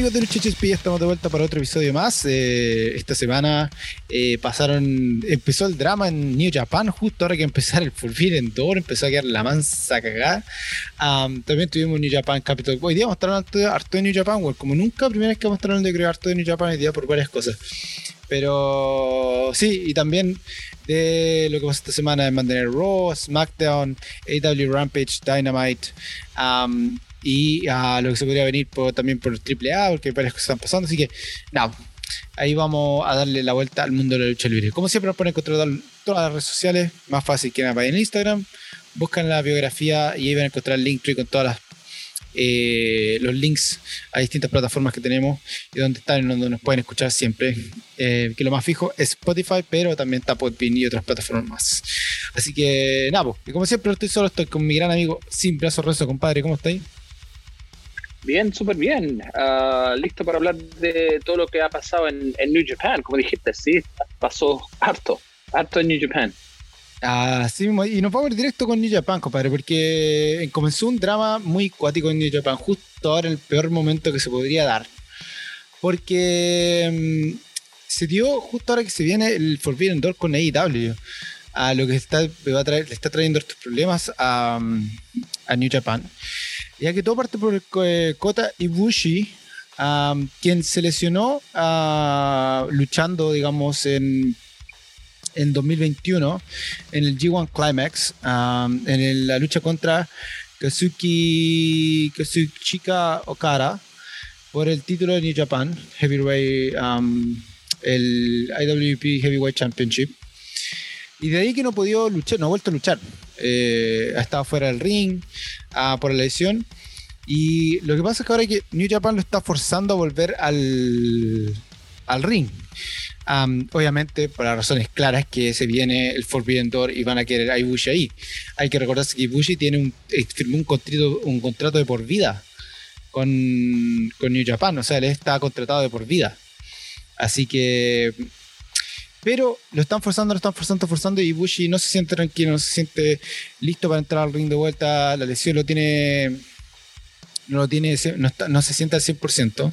Amigos de Lucha ya estamos de vuelta para otro episodio más. Eh, esta semana eh, pasaron, empezó el drama en New Japan, justo ahora que empezar el Forbidden Door, empezó a quedar la mansa cagada. también tuvimos New Japan Capital. Hoy día hablando harto de New Japan, como nunca, primera vez que hablando de crear harto de New Japan hoy día por varias cosas. Pero sí, y también de lo que pasó esta semana en Mantener Raw, SmackDown, AW Rampage, Dynamite y a lo que se podría venir también por AAA, porque varias cosas están pasando. Así que, nada, ahí vamos a darle la vuelta al mundo de la lucha libre. Como siempre, nos pueden encontrar todas las redes sociales, más fácil que nada, en Instagram, buscan la biografía y ahí van a encontrar el link con todas las eh, los links a distintas plataformas que tenemos y donde están y donde nos pueden escuchar siempre. Eh, que lo más fijo es Spotify, pero también está Podbean y otras plataformas más. Así que nada, pues, como siempre, estoy solo, estoy con mi gran amigo Sin Brazo Rezo, compadre. ¿Cómo estáis? Bien, súper bien. Ah, listo para hablar de todo lo que ha pasado en, New Japan. Como dijiste, sí, pasó harto, harto en New Japan. Así mismo, y nos vamos directo con New Japan, compadre, porque comenzó un drama muy cuático en New Japan, justo ahora en el peor momento que se podría dar. Porque mm, se dio justo ahora que se viene el Forbidden Door con AEW, a lo que está, va a traer, le está trayendo estos problemas a, mm, a New Japan. Ya que todo parte por eh, Kota Ibushi, quien se lesionó ah, luchando, digamos, en, en 2021 en el G1 Climax, en la lucha contra Kazuki, Kazuchika Okara por el título de New Japan Heavyweight, el IWP Heavyweight Championship. Y de ahí que no ha podido luchar, no ha vuelto a luchar. Eh, ha estado fuera del ring ah, por la lesión. Y lo que pasa es que ahora que New Japan lo está forzando a volver al, al ring. obviamente, por las razones claras que se viene el Forbidden Door y van a querer a Ibushi ahí. Hay que recordarse que Ibushi tiene un, eh, firmó un contrato, un contrato de por vida con, con New Japan. O sea, él está contratado de por vida. Así que pero lo están forzando, lo están forzando, forzando y Bushi no se siente tranquilo, no se siente listo para entrar al ring de vuelta. La lesión lo tiene. No lo tiene, no, se siente al 100%.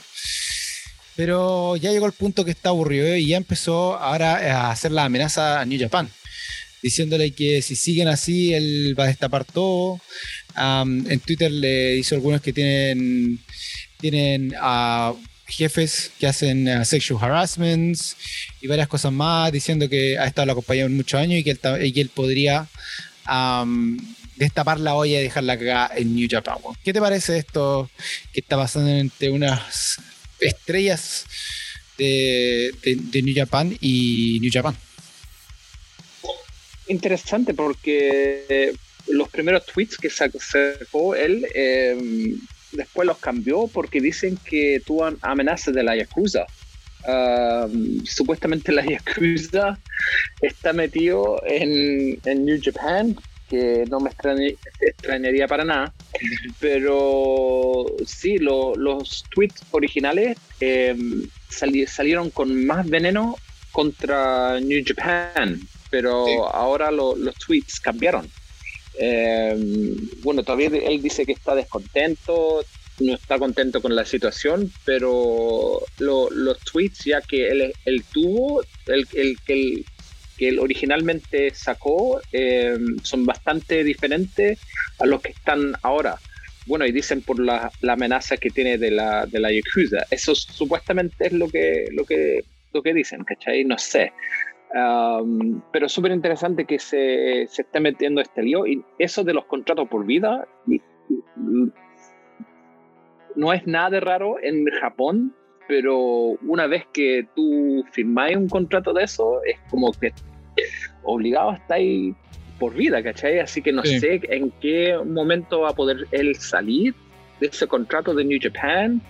Pero ya llegó el punto que está aburrido y ya empezó ahora a hacer la amenaza a New Japan. Diciéndole que si siguen así, él va a destapar todo. en Twitter le hizo algunos que tienen, tienen a jefes que hacen uh, sexual harassments y varias cosas más, diciendo que ha estado la compañía por muchos años y que él, podría destapar la olla y dejarla cagada en New Japan. ¿Qué te parece esto que está pasando entre unas estrellas de, New Japan y New Japan? Interesante porque los primeros tweets que sacó él eh, después los cambió porque dicen que tuvo amenazas de la Yakuza. supuestamente la Yakuza está metido en, New Japan, que no me extrañaría para nada, pero sí, los tweets originales em, salieron con más veneno contra New Japan, pero ahora los tweets cambiaron. Em, bueno, todavía él dice que está descontento, no está contento con la situación, pero los tweets ya que él, él tuvo, el, el, que él originalmente sacó, em, son bastante diferentes a los que están ahora. Bueno, y dicen por la, amenaza que tiene de la, de la Yakuza. Eso supuestamente es lo que, lo que, lo que dicen, ¿cachai? No sé pero súper interesante que se, se, esté metiendo este lío. Y eso de los contratos por vida no es nada de raro en Japón, pero una vez que tú firmáis un contrato de eso, es como que obligado a estar ahí por vida, ¿cachai? Así que no sé en qué momento va a poder él salir de ese contrato de New Japan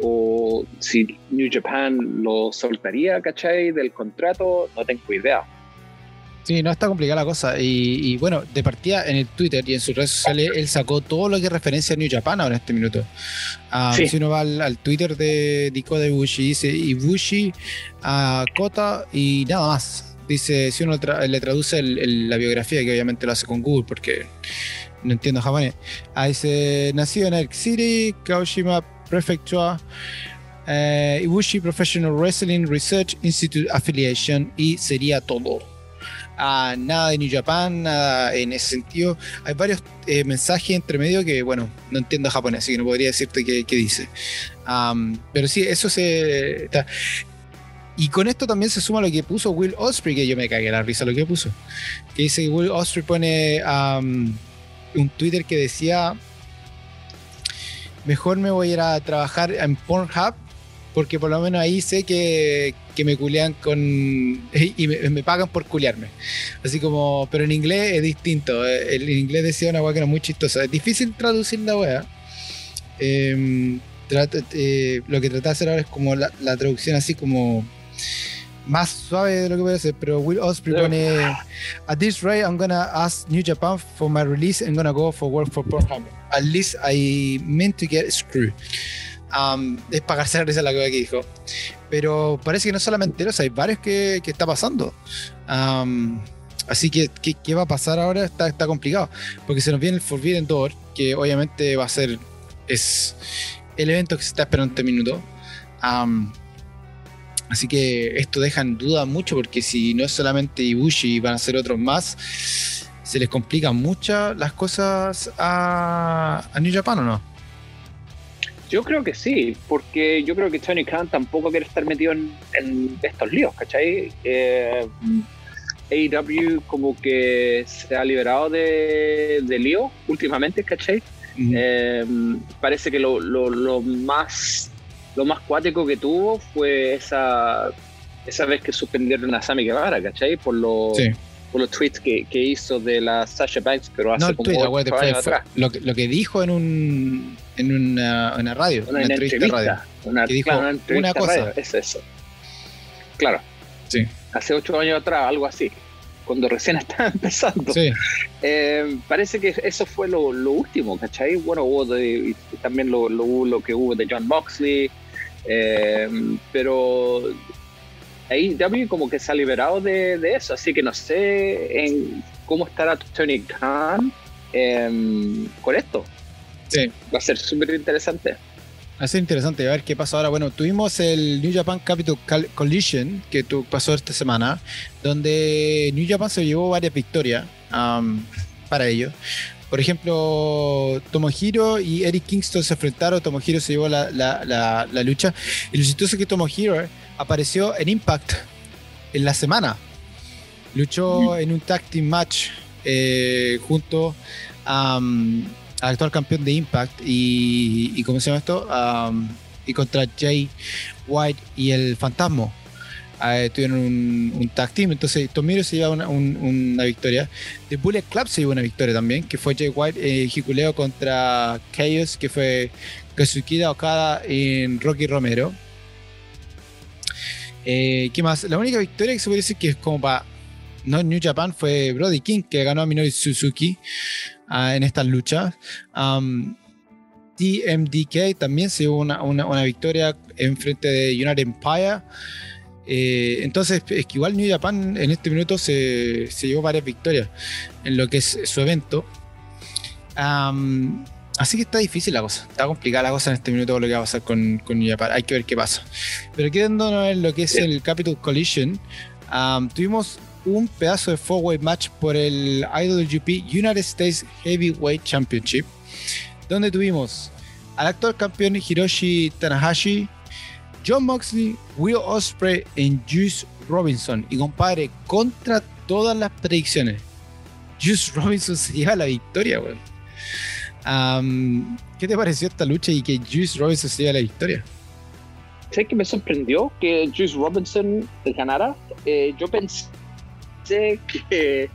o si New Japan lo soltaría, ¿cachai? Del contrato, no tengo idea. Sí, no está complicada la cosa. Y, bueno, de partida en el Twitter y en sus redes sociales, él sacó todo lo que referencia a New Japan ahora en este minuto. Ah, si uno va al, Twitter de Diko de Ibushi, dice Ibushi, a Kota y nada más. Dice, si uno le traduce la biografía, que obviamente lo hace con Google porque no entiendo japonés. Ah, dice, nacido en Elk City, Kaoshima Prefecture, eh, Ibushi Professional Wrestling Research Institute Affiliation y sería todo. Ah, nada de New Japan, nada en ese sentido. Hay varios eh, mensajes entre medio que, bueno, no entiendo japonés, así que no podría decirte qué, dice. Pero sí, eso se. está. Y con esto también se suma lo que puso Will Osprey, que yo me cagué la risa lo que puso. Que dice que Will Osprey pone un Twitter que decía: Mejor me voy a ir a trabajar en Pornhub, porque por lo menos ahí sé que, que me culean con. y me, pagan por culearme. Así como, pero en inglés es distinto. eh, En inglés decía una weá que era muy chistosa. Es difícil traducir la weá. Em, eh, lo que trata de hacer ahora es como la traducción así como más suave de lo que puede ser, pero Will Osprey pone At this rate I'm gonna ask New Japan for my release and gonna go for work for Pornhub. At least I meant to get screwed. Um, es pagarse la risa la cosa que dijo. Pero parece que no solamente eso, hay varios que, que está pasando. Um, así que, ¿qué, qué va a pasar ahora? Está, está complicado. Porque se nos viene el Forbidden Door, que obviamente va a ser es el evento que se está esperando este minuto. Um, así que esto deja en duda mucho porque si no es solamente Ibushi van a ser otros más, se les complican mucho las cosas a, a New Japan o no. Yo creo que sí, porque yo creo que Tony Khan tampoco quiere estar metido en, en estos líos, ¿cachai? Eh, AEW como que se ha liberado de, de lío últimamente, ¿cachai? Eh, parece que lo, lo- lo más lo más cuático que tuvo fue esa esa vez que suspendieron a Sammy Guevara, ¿cachai? Por los Sí. por los tweets que, que hizo de la Sasha Banks, pero hace No, como tweet, ocho fue- años fue atrás. lo, que, lo que dijo en un en una, una radio, Una, una, entrevista, de radio. Una, Que dijo claro, una entrevista una cosa. radio, es eso. Claro. Sí. Hace ocho años atrás, algo así. Cuando recién estaba empezando. Sí, Eh, parece que eso fue lo, lo último, ¿cachai? Bueno, hubo de- y también lo, lo, lo que hubo de John Moxley, eh, pero ahí W como que se ha liberado de, de eso, así que no sé en cómo estará Tony Khan em, con esto. sí. Va a ser súper interesante. Va a ser interesante a ver qué pasa ahora. Bueno, tuvimos el New Japan Capital Collision que tu- pasó esta semana, donde New Japan se llevó varias victorias am, para ellos. Por ejemplo, Tomohiro y Eric Kingston se enfrentaron. Tomohiro se llevó la, la- la- la lucha. Y lo chistoso es que Tomohiro apareció en Impact en la semana. Luchó en un tag team match eh, junto al actual campeón de Impact y, y ¿cómo se llama esto? Y contra Jay White y el Fantasma. Eh, tuvieron un, un tag team, entonces Tomiro se lleva una, un- una victoria. The Bullet Club se llevó una victoria también, que fue Jay White eh, Hikuleo contra Chaos, que fue Kazukida Okada en Rocky Romero. Eh, ¿Qué más? La única victoria que se puede decir que es como para no New Japan fue Brody King, que ganó a Minoru Suzuki ah, en estas luchas. TMDK también se llevó una, una- una victoria en frente de United Empire. Eh, entonces, es que igual New Japan en este minuto se, se llevó varias victorias en lo que es su evento. Um, así que está difícil la cosa, está complicada la cosa en este minuto con lo que va a pasar con, con New Japan. Hay que ver qué pasa. Pero quedándonos en lo que es Sí. el Capital Collision, um, tuvimos un pedazo de four-way match por el IWGP United States Heavyweight Championship, donde tuvimos al actual campeón Hiroshi Tanahashi, John Moxley, Will Ospreay y Juice Robinson. Y compadre, contra todas las predicciones, Juice Robinson se lleva la victoria, weón. ¿Qué te pareció esta lucha y que Juice Robinson se lleva la victoria? ¿Sabes que me sorprendió que Juice Robinson ganara? Eh, yo pensé que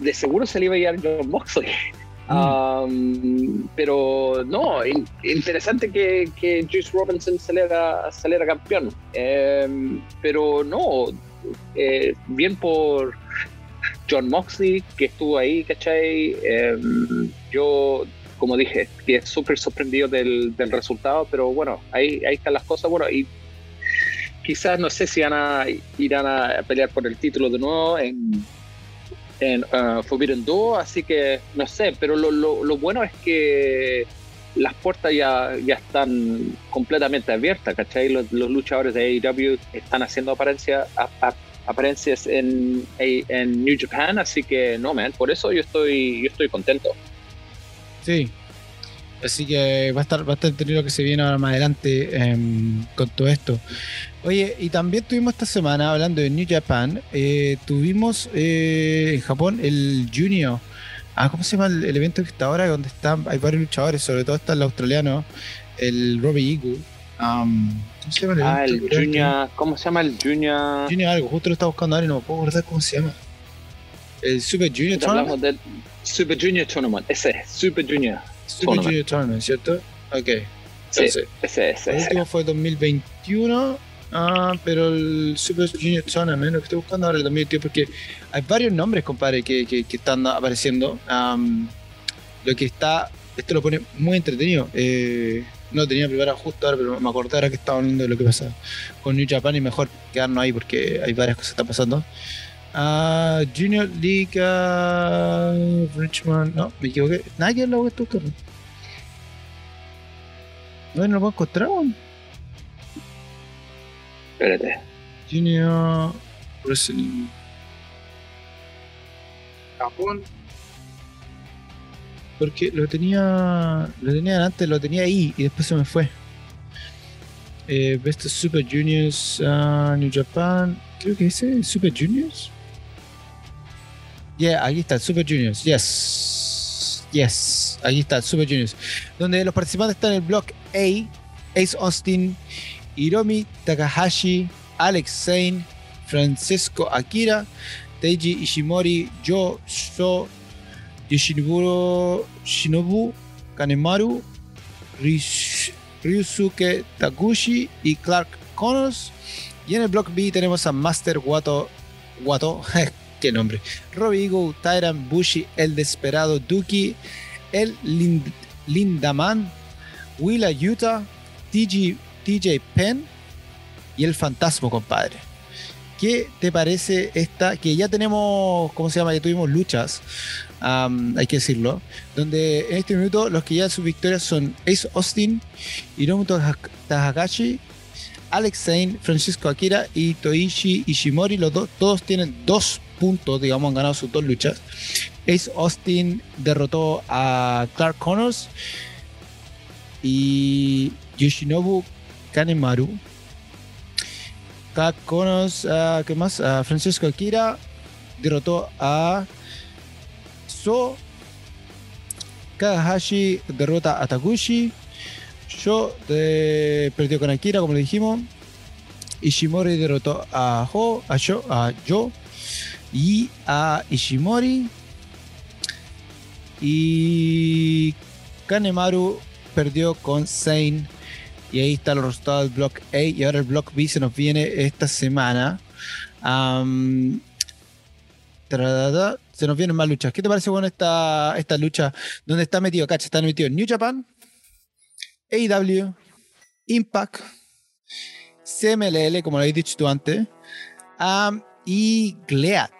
de seguro se le iba a llevar John Moxley. Um, pero no, in- interesante que, que Juice Robinson saliera, saliera campeón. Em, pero no, eh, bien por John Moxley que estuvo ahí, ¿cachai? Em, yo, como dije, que súper sorprendido del, del resultado, pero bueno, ahí, ahí están las cosas. Bueno, y quizás no sé si van a, irán a pelear por el título de nuevo en, en uh, Forbidden Door, así que no sé, pero lo, lo, bueno es que las puertas ya, están completamente abiertas, ¿cachai? Los, los luchadores de AEW están haciendo apariencia, apariencias en, en New Japan, así que no, man, por eso yo estoy, yo estoy contento. Sí, Así que va a estar, va a estar lo que se viene ahora más adelante em, con todo esto. Oye, y también tuvimos esta semana, hablando de New Japan, eh, tuvimos eh, en Japón el Junior. Ah, ¿cómo se llama el, evento que está ahora? Donde están, hay varios luchadores, sobre todo está el australiano, el Robbie Eagle. ¿Cómo se llama el Ah, el Junior. ¿Cómo se llama el Junior? Junior algo, justo lo estaba buscando ahora y no me puedo acordar cómo se llama. El Super Junior Tournament. Del Super Junior Tournament, ese, Super Junior. Super Junior Tournament, ¿cierto? Ok. Sí, ese, ese, El último fue 2021. Ah, pero el Super Junior Tournament, lo que estoy buscando ahora el 2021, porque hay varios nombres, compadre, que, que, están apareciendo. lo que está, esto lo pone muy entretenido. Eh, no tenía preparado justo ahora, pero me acordé ahora que estaba hablando de lo que pasa con New Japan y mejor quedarnos ahí porque hay varias cosas que están pasando. Uh, Junior League uh, Richmond. No, me equivoqué. Nadie lo estoy buscando. No, no lo puedo encontrar, Espérate. Junior Wrestling. Japón. Porque lo tenía. Lo tenía antes, lo tenía ahí y después se me fue. Eh, Best Super Juniors uh, New Japan. Creo que dice Super Juniors. Yeah, aquí está, Super Juniors. Yes. Yes. Aquí está, Super Juniors. Donde los participantes están en el block A. Ace Austin, Hiromi Takahashi, Alex Zane, Francisco Akira, Teiji Ishimori, Yo Sho, Yoshinobu Shinobu Kanemaru, Ryusuke Taguchi y Clark Connors. Y en el block B tenemos a Master Wato, Wato qué nombre. Robbie Eagle, Bushi, El Desperado Duki, El Lindaman, Willa Utah, TJ, TJ Penn y El Fantasma, compadre. ¿Qué te parece esta? Que ya tenemos, ¿cómo se llama? Ya tuvimos luchas, hay que decirlo, donde en este minuto los que ya sus victorias son Ace Austin, Hiromu Takahashi, Alex Zane, Francisco Akira y Toichi Ishimori. Los dos, todos tienen dos puntos, digamos, han ganado sus dos luchas. Ace Austin derrotó a Clark Connors y Yoshinobu Kanemaru. Clark Connors, uh, ¿qué más? Uh, Francisco Akira derrotó a So. Kagahashi derrota a Taguchi. Yo de, perdió con Akira, como dijimos. Ishimori derrotó a Ho, a Yo, a Yo y a Ishimori. Y Kanemaru perdió con Zane. Y ahí está el resultado del block A. Y ahora el block B se nos viene esta semana. se nos vienen más luchas. ¿Qué te parece con esta, esta lucha? ¿Dónde está metido? Cacha, está metido New Japan, AEW, Impact, CMLL, como lo habéis dicho tú antes y GLEAT.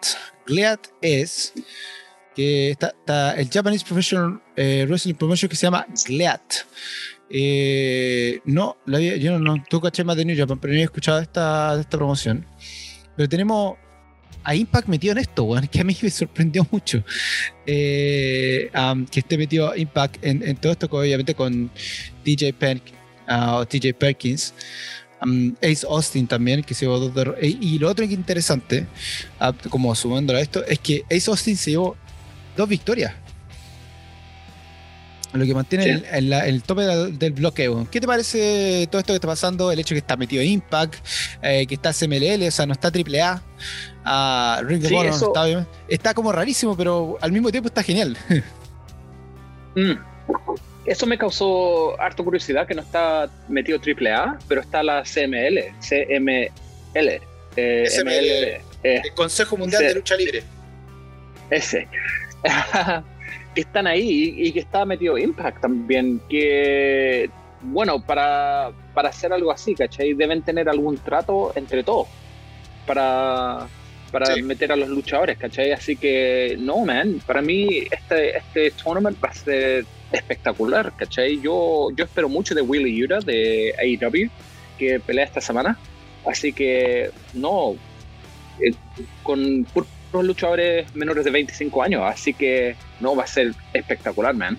GLEAT es que está, el Japanese Professional eh, Wrestling Promotion que se llama GLEAT. Eh, no, yo no, no caché más de New Japan, pero no he escuchado esta, esta promoción. Pero tenemos a Impact metido en esto, que a mí me sorprendió mucho. Eh, que esté metido Impact en, todo esto, obviamente con DJ Penn uh, o TJ Perkins. Ace Austin también, que se llevó dos Y lo otro que interesante, ah, como sumándolo a esto, es que Ace Austin se llevó dos victorias. Lo que mantiene el, tope del, bloqueo. ¿Qué te parece todo esto que está pasando? El hecho que está metido Impact, eh, que está CMLL, o sea, no está AAA. Ring of Honor está, está, como rarísimo, pero al mismo tiempo está genial. Mm eso me causó harto curiosidad que no está metido AAA, pero está la CML, CML. Eh, ML, eh, el Consejo Mundial de Lucha Libre. Ese. que están ahí y, que está metido Impact también. Que, bueno, para, para hacer algo así, ¿cachai? Deben tener algún trato entre todos para, para meter a los luchadores, ¿cachai? Así que, no, man, para mí este, este tournament va a ser espectacular, ¿cachai? Yo, yo espero mucho de Willy Yura de AEW, que pelea esta semana. Así que, no, eh, con puros luchadores menores de 25 años, así que no, va a ser espectacular, man.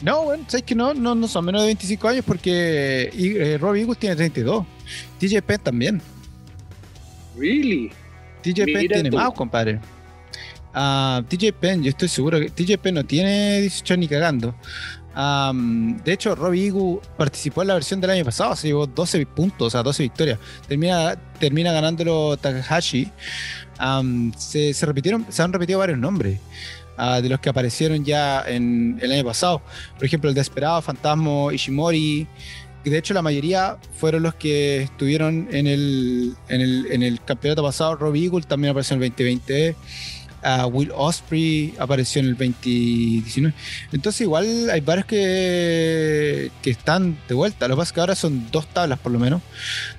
No, bueno, sabes que no, no, no son menos de 25 años porque eh, Robbie Eagles tiene 32. TJ Penn también. Really? TJ Penn tiene más, compadre. Uh, TJ Penn, yo estoy seguro que TJ Penn no tiene 18 ni cagando. de hecho, Robbie Igu participó en la versión del año pasado, se llevó 12 puntos, o sea, 12 victorias. Termina, termina ganándolo Takahashi. se, se, repitieron, se han repetido varios nombres uh, de los que aparecieron ya en el año pasado. Por ejemplo, el Desperado, Fantasma, Ishimori. De hecho, la mayoría fueron los que estuvieron en el, en el, en el campeonato pasado. Robbie Eagle también apareció en el 2020. Will Osprey apareció en el 2019. Entonces igual hay varios que, que están de vuelta. Lo que pasa es que ahora son dos tablas por lo menos.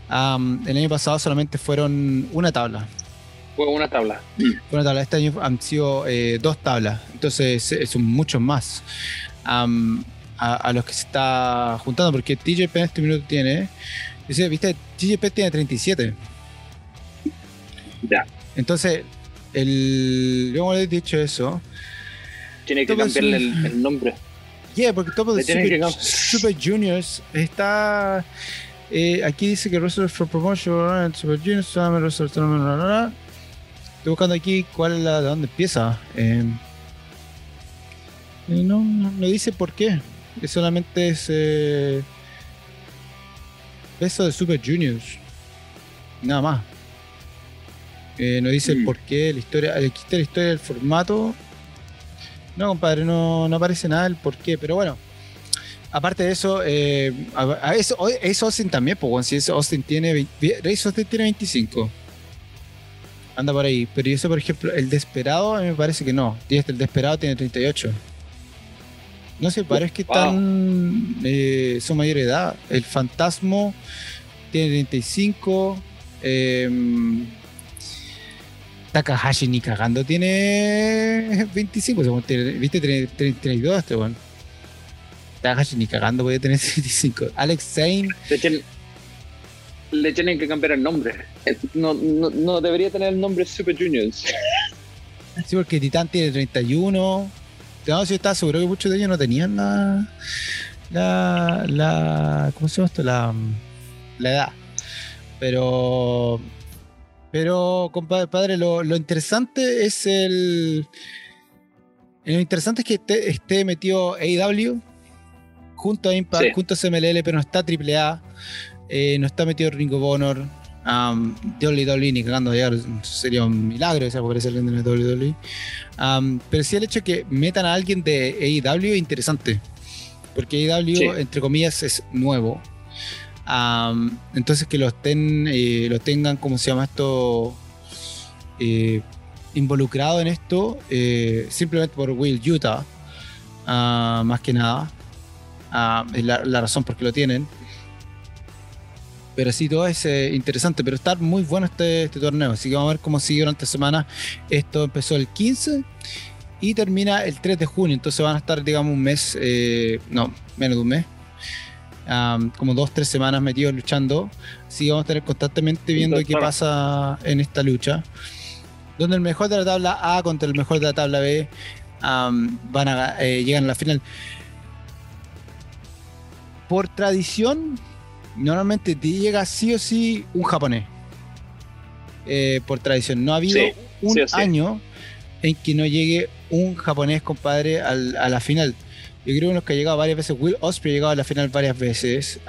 el año pasado solamente fueron una tabla. Fue una tabla. Una tabla. Este año han sido eh, dos tablas. Entonces son muchos más. a, los que se está juntando. Porque TJP en este minuto tiene. Dice, ¿viste? TJP tiene 37. Ya. Entonces, el, yo he dicho eso. Tiene que cambiarle el, nombre. Yeah, porque todo de Super, Super, Juniors está. Eh, aquí dice que Wrestler for Promotion, Super Juniors, Estoy buscando aquí cuál es la de dónde empieza. Eh, no, no, dice por qué. Es solamente es. Eh, eso de Super Juniors. Nada más. Eh, nos dice el mm. por qué, la historia, la historia del formato. No, compadre, no, no aparece nada el por qué, pero bueno. Aparte de eso, eh, a, eso es Austin también, pues, si es Austin tiene, Austin tiene 25. Anda por ahí. Pero sé, por ejemplo, el Desperado, a mí me parece que no. El Desperado tiene 38. No sé, parece que están. Eh, son mayor edad. El Fantasmo tiene 35. Eh, Takahashi ni cagando tiene 25, viste, tiene 32 este bueno. Takahashi ni cagando puede tener 25. Alex Zane. Le tienen, que cambiar el nombre. Eh, no, no, debería tener el nombre Super Juniors. Sí, porque Titan tiene 31. No, si estaba seguro que muchos de ellos no tenían la. La. la ¿Cómo se llama esto? La. La edad. Pero pero, compadre, lo, lo interesante es el. Lo interesante es que esté, metido AEW junto a Impact, junto a CMLL, pero no está AAA, eh, no está metido Ring of Honor, um, WWE ni cagando allá, sería un milagro esa aparecer alguien de WWE. Um, pero sí el hecho de que metan a alguien de AEW es interesante, porque AEW, entre comillas, es nuevo entonces que lo estén, eh, tengan, como se llama esto? Eh, involucrado en esto, eh, simplemente por Will Utah, ah, más que nada. Ah, es la, razón por qué lo tienen. Pero sí, todo es interesante, pero está muy bueno este, este, torneo. Así que vamos a ver cómo sigue durante la semana. Esto empezó el 15 y termina el 3 de junio. Entonces van a estar, digamos, un mes, no, menos de un mes, como dos, tres semanas metidos luchando. Así vamos a estar constantemente viendo qué pasa en esta lucha. Donde el mejor de la tabla A contra el mejor de la tabla B van a eh, llegan a la final. Por tradición, normalmente te llega sí o sí un japonés. Eh, por tradición. No ha habido un año en que no llegue un japonés, compadre, a la final. Yo creo que uno que ha llegado varias veces. Will Osprey ha llegado a la final varias veces.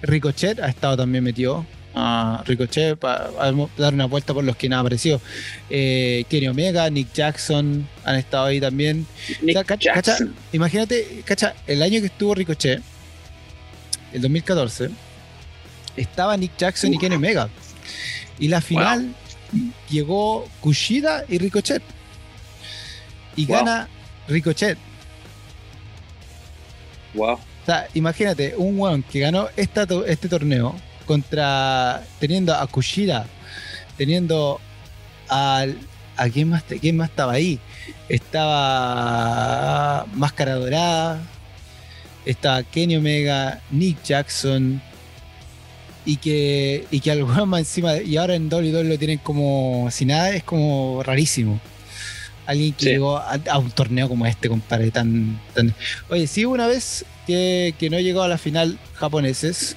Ricochet ha estado también metido. Uh, Ricochet para dar una vuelta por los que no ha aparecido. Eh, Kenny Omega, Nick Jackson han estado ahí también. imagínate, cacha, el año que estuvo Ricochet, el 2014, estaba Nick Jackson y Kenny Omega. Y la final llegó Kushida y Ricochet. Y gana Ricochet. Wow. O sea, imagínate, un weón que ganó este torneo contra. teniendo a Kushida, teniendo a, ¿a quién más, quién más estaba ahí? Estaba Máscara Dorada, estaba Kenny Omega, Nick Jackson, y que, y que algo más encima, y ahora en WWE lo tienen como si nada, es como rarísimo. Alguien que llegó a, un torneo como este, compadre, tan, tan... Oye, sí, una vez que, que no llegó a la final japoneses,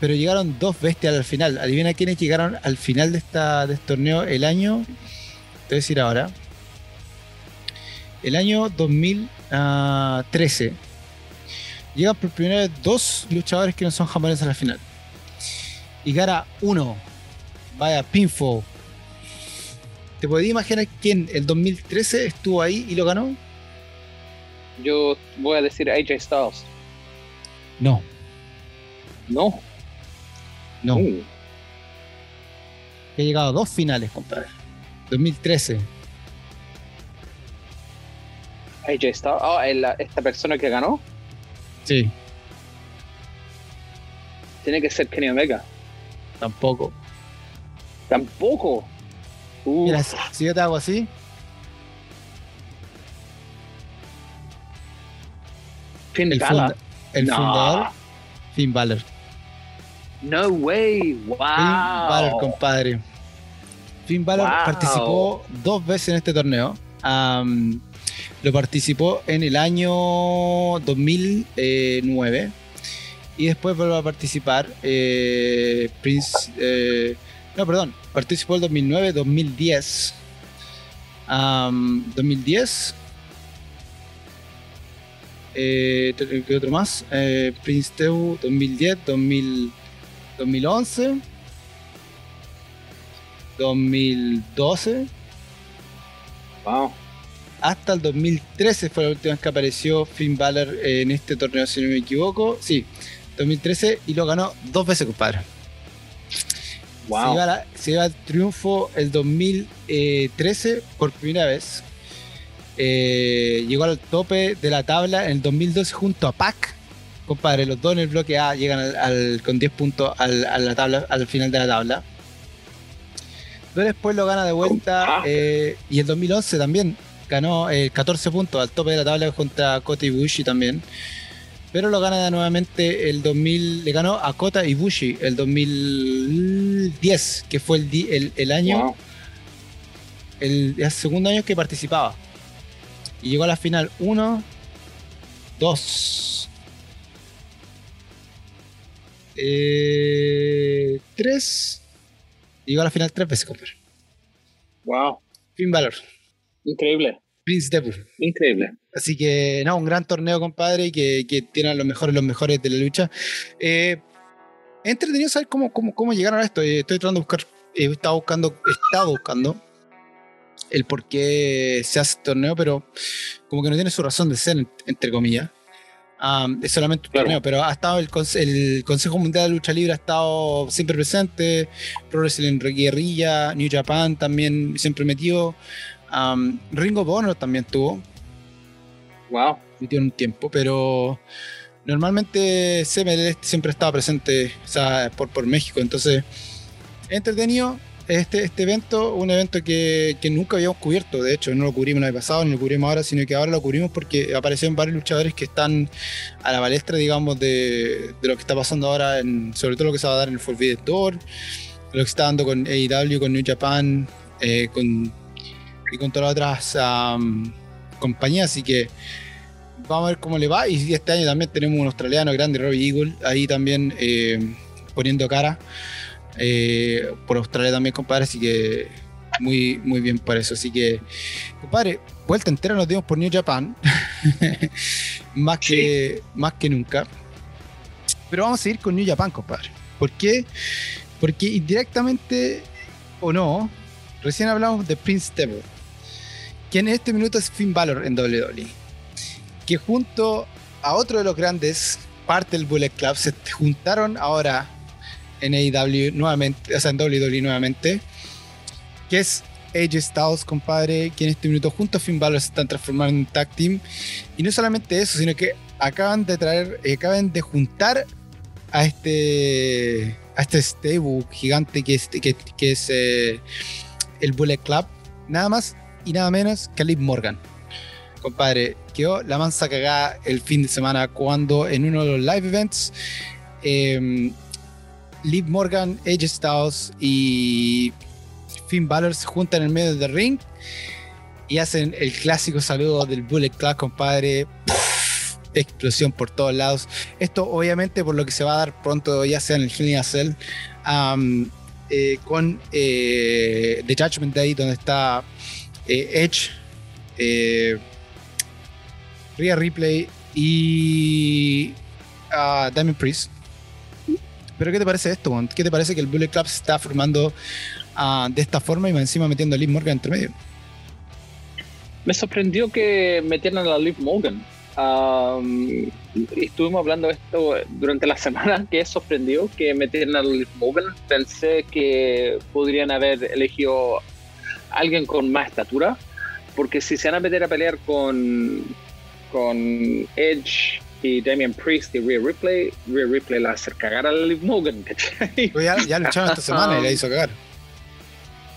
pero llegaron dos bestias al final. Adivina quiénes llegaron al final de, esta, de este torneo el año. Te voy a decir ahora. El año 2013. Llegan por primera vez dos luchadores que no son japoneses a la final. Y gara uno. Vaya, Pinfo. ¿Te podías imaginar quién el 2013 estuvo ahí y lo ganó? Yo voy a decir AJ Styles. No. No. No. Uh. He llegado a dos finales, compadre. 2013. AJ Styles. Oh, esta persona que ganó. Sí. Tiene que ser Kenny Omega. Tampoco. Tampoco. Uh. Mira, si yo te hago así. Finn el, Balor. el fundador. Finn Balor. No way, wow. Finn Balor, compadre. Finn Balor participó dos veces en este torneo. lo participó en el año 2009 y después volvió a participar eh, Prince eh, no perdón participó el 2009 2010 2010 eh, ¿qué otro más? Eh, Prince Teu 2010 2000 2011, 2012. Wow. Hasta el 2013 fue la última vez que apareció Finn Balor en este torneo, si no me equivoco. Sí, 2013 y lo ganó dos veces, compadre. Wow. Se lleva, el triunfo el 2013 por primera vez. Eh, llegó al tope de la tabla en el 2012 junto a Pac compadre, los dos en el bloque A llegan al, con 10 puntos al, a la tabla, al final de la tabla. Pero después lo gana de vuelta eh, y el 2011 también ganó 14 eh, puntos al tope de la tabla contra Kota Ibushi también. Pero lo gana nuevamente el 2000, le ganó a Kota Ibushi el 2010, que fue el, el, año, el, el, segundo año que participaba. Y llegó a la final 1, 2, eh, tres. Llegó a la final tres veces, compadre. Wow. Fin valor. Increíble. Prince Depu. Increíble. Así que, no, un gran torneo, compadre, que, que tiene a los mejores, los mejores de la lucha. Eh, entretenido saber cómo, cómo, cómo llegaron a esto. Eh, estoy tratando de buscar, he estado buscando, he estado buscando el por qué se hace este torneo, pero como que no tiene su razón de ser, entre comillas es solamente un torneo, pero ha estado el, Consejo Mundial de Lucha Libre ha estado siempre presente, Pro Wrestling Guerrilla, New Japan también siempre metido, Ringo Bonner también tuvo. Wow. Metió un tiempo, pero normalmente CML siempre estaba presente por, por México, entonces entretenido este, este evento, un evento que, nunca habíamos cubierto, de hecho, no lo cubrimos el año pasado, ni lo cubrimos ahora, sino que ahora lo cubrimos porque aparecieron varios luchadores que están a la balestra, digamos, de, lo que está pasando ahora, en, sobre todo lo que se va a dar en el Forbidden Door, lo que está dando con AEW, con New Japan, eh, con, y con todas las otras compañías, así que vamos a ver cómo le va. Y este año también tenemos un australiano grande, Robbie Eagle, ahí también eh, poniendo cara. Eh, por Australia también, compadre, así que muy, muy bien por eso. Así que, compadre, vuelta entera nos dimos por New Japan, más, que, más que nunca. Pero vamos a seguir con New Japan, compadre. ¿Por qué? Porque indirectamente o no, recién hablamos de Prince Devil, que en este minuto es Finn Balor en WWE, que junto a otro de los grandes, parte del Bullet Club, se juntaron ahora en AEW nuevamente, o sea, en WWE nuevamente, que es AJ Styles, compadre, que en este minuto junto a Finn Balor se están transformando en tag team. Y no solamente eso, sino que acaban de traer, eh, acaban de juntar a este a este stable gigante que es, que, es eh, el Bullet Club, nada más y nada menos que Liv Morgan. Compadre, quedó la mansa cagada el fin de semana cuando en uno de los live events eh, Liv Morgan, Edge Styles y Finn Balor se juntan en medio del ring y hacen el clásico saludo del Bullet Club, compadre. Explosión por todos lados. Esto, obviamente, por lo que se va a dar pronto, ya sea en el Hell Cell, um, eh, con eh, The Judgment Day, donde está eh, Edge, eh, Rhea y uh, Priest. Pero ¿qué te parece esto? man? ¿Qué te parece que el Bullet Club se está formando ah, de esta forma y encima metiendo a Liv Morgan entre medio? Me sorprendió que metieran a Liv Morgan. Estuvimos hablando de esto durante la semana, que sorprendió que metieran a Liv Morgan. Pensé que podrían haber elegido alguien con más estatura, porque si se van a meter a pelear con, con Edge y Damian Priest y Rhea Ripley, Rhea Ripley la va a hacer cagar a Liv Morgan, ¿cachai? Pues ya, ya lucharon esta semana y la hizo cagar.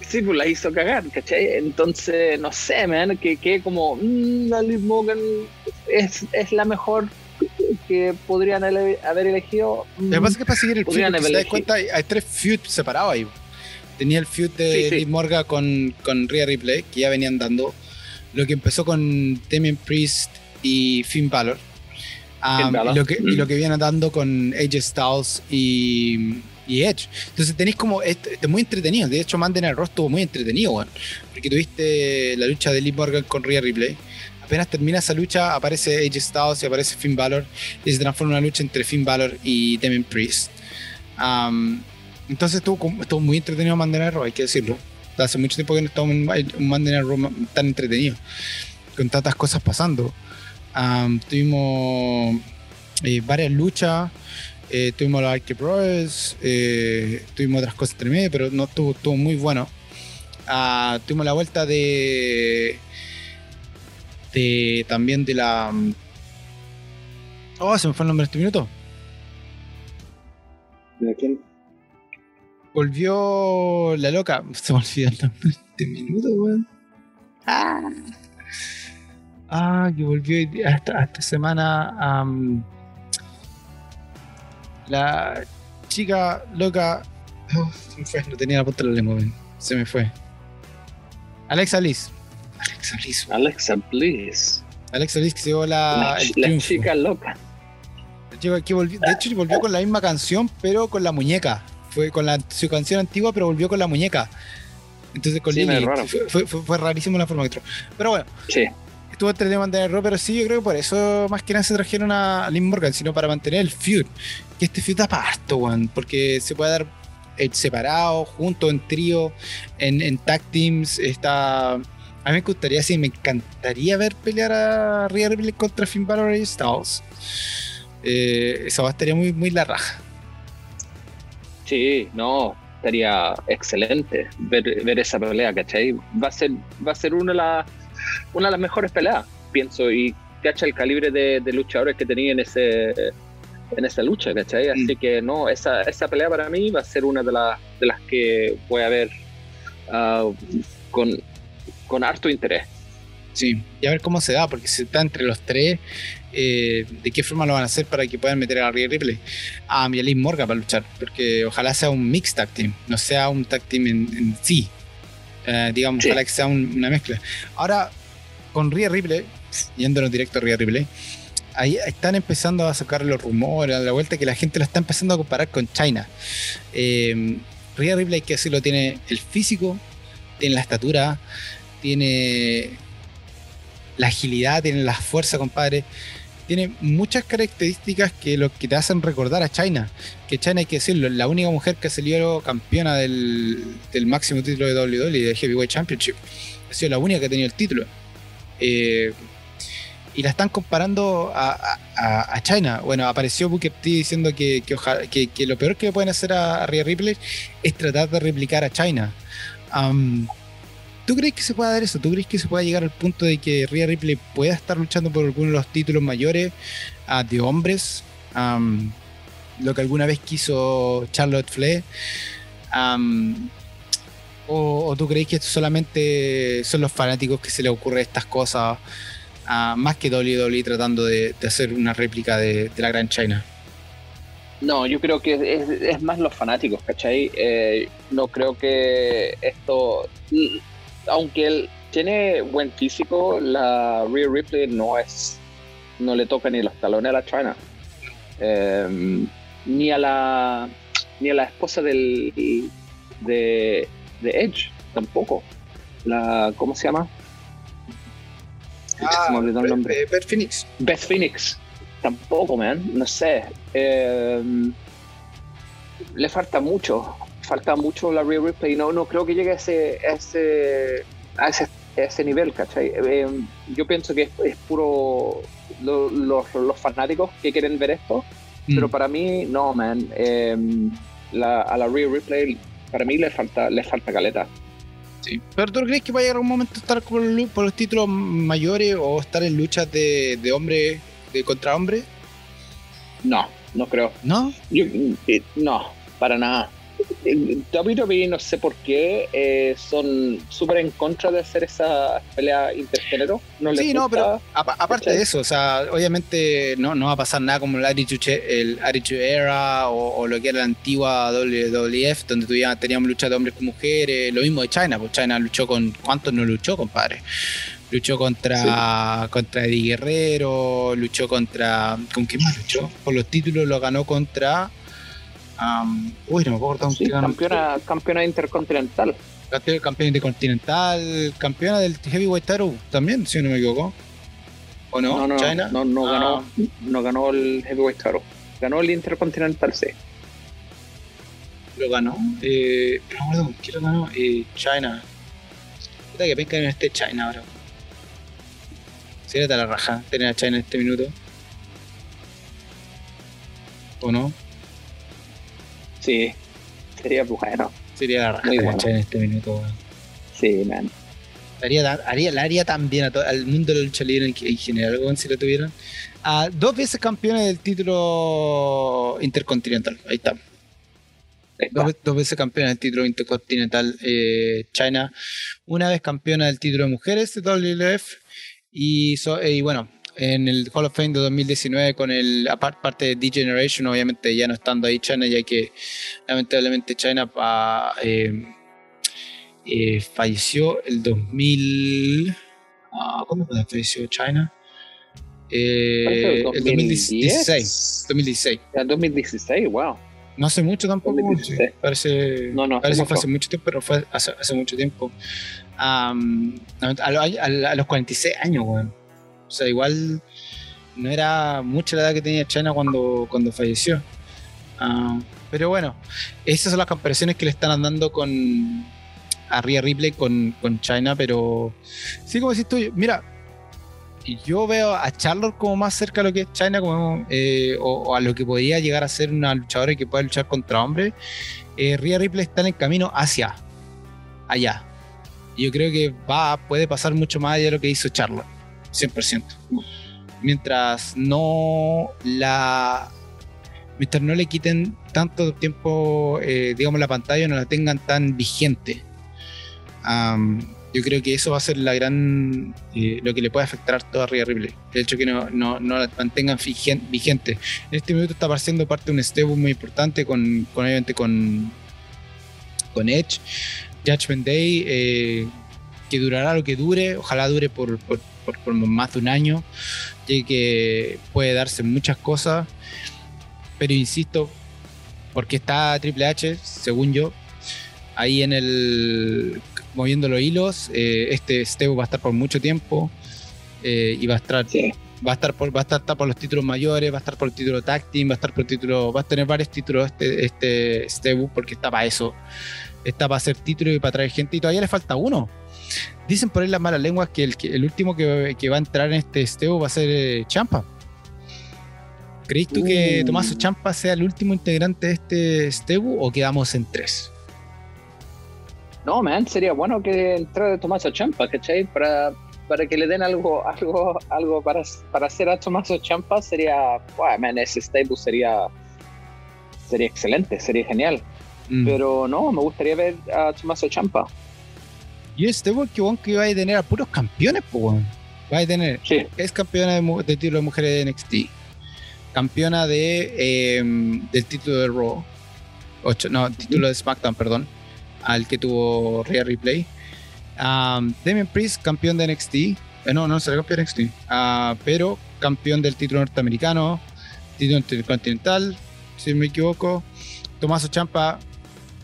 Sí, pues la hizo cagar, ¿cachai? Entonces, no sé, man, que, que como mmm, la Liv Morgan es, es la mejor que podrían haber elegido. Lo que pasa es que para seguir el feud, si te das cuenta, hay, hay tres feuds separados ahí. Tenía el feud de Sí, sí. Liv Morgan con, con Rhea Ripley, que ya venían dando. Lo que empezó con Damian Priest y Finn Balor. Um, Balor. Y, lo que, y Mm. lo que viene dando con AJ Styles y, y Edge. Entonces tenéis como. Esto es muy entretenido. De hecho, Monday Night Raw estuvo muy entretenido, weón. Porque tuviste la lucha de Liv Morgan con Rhea Ripley. Apenas termina esa lucha, aparece AJ Styles y aparece Finn Balor. Y se transforma en una lucha entre Finn Balor y Damian Priest. Um, entonces estuvo, estuvo muy entretenido Monday Night Raw, hay que decirlo. Hace mucho tiempo que no estamos en un Raw tan entretenido. Con tantas cosas pasando. Tuvimos eh, varias luchas. eh, tuvimos los Arcade Brothers. eh, tuvimos otras cosas entre medio, pero no estuvo, estuvo muy bueno. Ah, tuvimos la vuelta de. de también de la. Oh, se me fue el nombre de este minuto. ¿De quién? Volvió la loca. Se me olvidó el nombre este minuto, weón. Ah. Ah, que volvió día- esta, semana. la chica loca. Oh, se me fue, no tenía la punta de la lengua, weón. Se me fue. Alexa Bliss. Alexa Bliss. weón. Alexa Bliss. Alexa Bliss que se llevó la, chica loca. La chica que volvió- de hecho, volvió con la misma canción, pero con la muñeca. Fue con la, su canción antigua, pero volvió con la muñeca. Entonces con Sí, Lily. me raro. Fue, fue- fue- fue rarísimo la forma que entró. Pero bueno, Sí. estuvo entre de Raw, pero sí, yo creo que por eso más que nada se trajeron a Lynn Morgan, sino para mantener el feud. Que este feud da harto, weón, porque se puede dar eh, separado, junto, en trío, en, en tag teams. Está. A mí me gustaría, sí, me encantaría ver pelear a Rhea Ripley contra Finn Balor y Styles. Eh, esa va estaría muy, muy la raja. Sí, no, estaría excelente ver, ver esa pelea, ¿cachai? Va a ser, va a ser una de, las una de las mejores peleas, pienso, y cacha el calibre de, de luchadores que tenía en ese en esa lucha, ¿cachai? Así Mm. que no, esa, esa pelea para mí va a ser una de, las de las que voy a ver ah, con, con harto interés. Sí, y a ver cómo se da, porque si está entre los tres, eh, de qué forma lo van a hacer para que puedan meter a Rhea Ripley a y a Liv Morgan para luchar, porque ojalá sea un mix tag team, no sea un tag team en, en sí. Eh, digamos, Sí. ojalá que sea un- una mezcla. Ahora, con Rhea Ripley, yéndonos directo a Rhea Ripley, ahí están empezando a sacar los rumores, a la vuelta que la gente la está empezando a comparar con China. Eh, Rhea Ripley, hay que decirlo, tiene el físico, tiene la estatura, tiene la agilidad, tiene la fuerza, compadre. Tiene muchas características que lo que te hacen recordar a China. Que China, hay que decirlo, la única mujer que salió campeona del, máximo título de WWE, del Heavyweight Championship. Ha sido la única que ha tenido el título. Eh, y la están comparando a, China. Bueno, apareció Booker T diciendo que, lo peor que le pueden hacer a, a Rhea Ripley es tratar de replicar a China. ¿Tú crees que se pueda dar eso? ¿Tú crees que se pueda llegar al punto de que Rhea Ripley pueda estar luchando por alguno de los títulos mayores de hombres? Lo que alguna vez quiso Charlotte Flair. Am, ¿O, tú creéis que esto solamente son los fanáticos que se les ocurre estas cosas, más que WWE tratando de, hacer una réplica de, la Gran China? No, yo creo que es, más los fanáticos, ¿cachai? Eh, no creo que esto, aunque él tiene buen físico, la Real Ripley no es, no le toca ni los talones a la China, em, ni a la, ni a la esposa del, de, de Edge tampoco. La, ¿Cómo se llama? Ah, se me olvidó el nombre. Beth Phoenix. Beth Phoenix. Tampoco, man. No sé. Em, le falta mucho. Falta mucho la Real Ripley. No, no creo que llegue a ese, a ese, a ese, nivel, ¿cachai? Em, yo pienso que es, puro los fanáticos que quieren ver esto. Mm. Pero para mí, no, man. Em, la, a la Real Ripley para mí le falta, le falta caleta. Sí. ¿Pero tú crees que va a llegar un momento estar por, los títulos mayores o estar en luchas de, de hombre de contra hombre? No, no creo. ¿No? Eh, no, para nada. WWE no sé por qué eh, son súper en contra de hacer esa pelea intergénero. No sí, no, pero aparte de eso, o sea, obviamente no, no va a pasar nada como el Attitude, el Era o, lo que era la antigua WWF, donde ya teníamos lucha de hombres con mujeres, lo mismo de China, pues China luchó con, ¿cuántos no luchó, compadre? Luchó contra, contra Eddie Guerrero, luchó contra. ¿Con quién más luchó? Por los títulos lo ganó contra uy, no me acuerdo sí, campeona, campeona intercontinental. Campeona intercontinental, campeona del Heavyweight Title también, si no me equivoco. ¿O no? No, no, China? no, no, ganó, ah. no ganó el Heavyweight Title. Ganó el Intercontinental, sí. Lo ganó. Eh, no ¿quién lo ganó? Eh, China. Puta que penca no esté China ahora. Sería la raja tener a China en este minuto. ¿O no? Sí, sería bueno. Sería la Muy bueno. en este minuto. Sí, man. Haría, haría, la haría también al mundo de la lucha libre en, general, si lo tuvieran. a dos veces campeones del título intercontinental. Ahí está. Dos, veces campeona del título intercontinental eh, China. Una vez campeona del título de mujeres de WWF. Y, y bueno, en el Hall of Fame de 2019 con el parte de D-Generation, obviamente ya no estando ahí China, ya que lamentablemente China eh, eh, falleció el 2000... Ah, ¿Cuándo falleció China? Eh, el 2016. 2016. El 2016, wow. No hace mucho tampoco. Parece, no, no, parece que fue hace mucho tiempo, pero fue hace, hace mucho tiempo. a, los 46 años, weón. O sea, igual no era mucha la edad que tenía China cuando, cuando falleció. Ah, pero bueno, esas son las comparaciones que le están dando con a Rhea Ripley con, con China, pero sí, como decís tú, mira, yo veo a Charlotte como más cerca de lo que es China, como, eh, o, a lo que podría llegar a ser una luchadora que pueda luchar contra hombres. Eh, Rhea Ripley está en el camino hacia allá. Yo creo que va, puede pasar mucho más allá de lo que hizo Charlotte. 100%. Mientras no la mientras no le quiten tanto tiempo, eh, digamos, la pantalla, no la tengan tan vigente. yo creo que eso va a ser la gran eh, lo que le puede afectar a toda Rhea Ripley. El hecho que no, no, no la mantengan vigente. En este minuto está apareciendo parte de un stable muy importante con, con obviamente con, con Edge, Judgment Day, eh, que durará lo que dure, ojalá dure por, más de un año, que puede darse muchas cosas, pero insisto, porque está Triple H, según yo, ahí en el moviendo los hilos, eh, este Steve va a estar por mucho tiempo eh, y va a estar va a estar por va a estar, por los títulos mayores, va a estar por el título tag team, va a estar por el título, va a tener varios títulos este este Steve porque está para eso, está para hacer título y para traer gente y todavía le falta uno. Dicen por ahí las malas lenguas que el, el último que, va a entrar en este esteo va a ser eh, Champa. ¿Crees tú que uh. Tomás Champa sea el último integrante de este Stebu o quedamos en tres? No, man, sería bueno que entrara Tomás Champa, ¿cachai? Para, para que le den algo, algo, algo para, para hacer a Tomás Champa sería, wow, man, ese Stebu sería, sería excelente, sería genial. Mm. Pero no, me gustaría ver a Tomás Champa. Y este porque weón, que va a tener a puros campeones, pues. Va a tener, Sí. es campeona de, título de mujeres de NXT, campeona de em, del título de Raw, ocho, no, título de SmackDown, perdón, al que tuvo Rhea Replay. Um, Damian Priest, campeón de NXT, eh, no, no será campeón de NXT, ah, pero campeón del título norteamericano, título intercontinental, si no me equivoco. Tomaso Champa,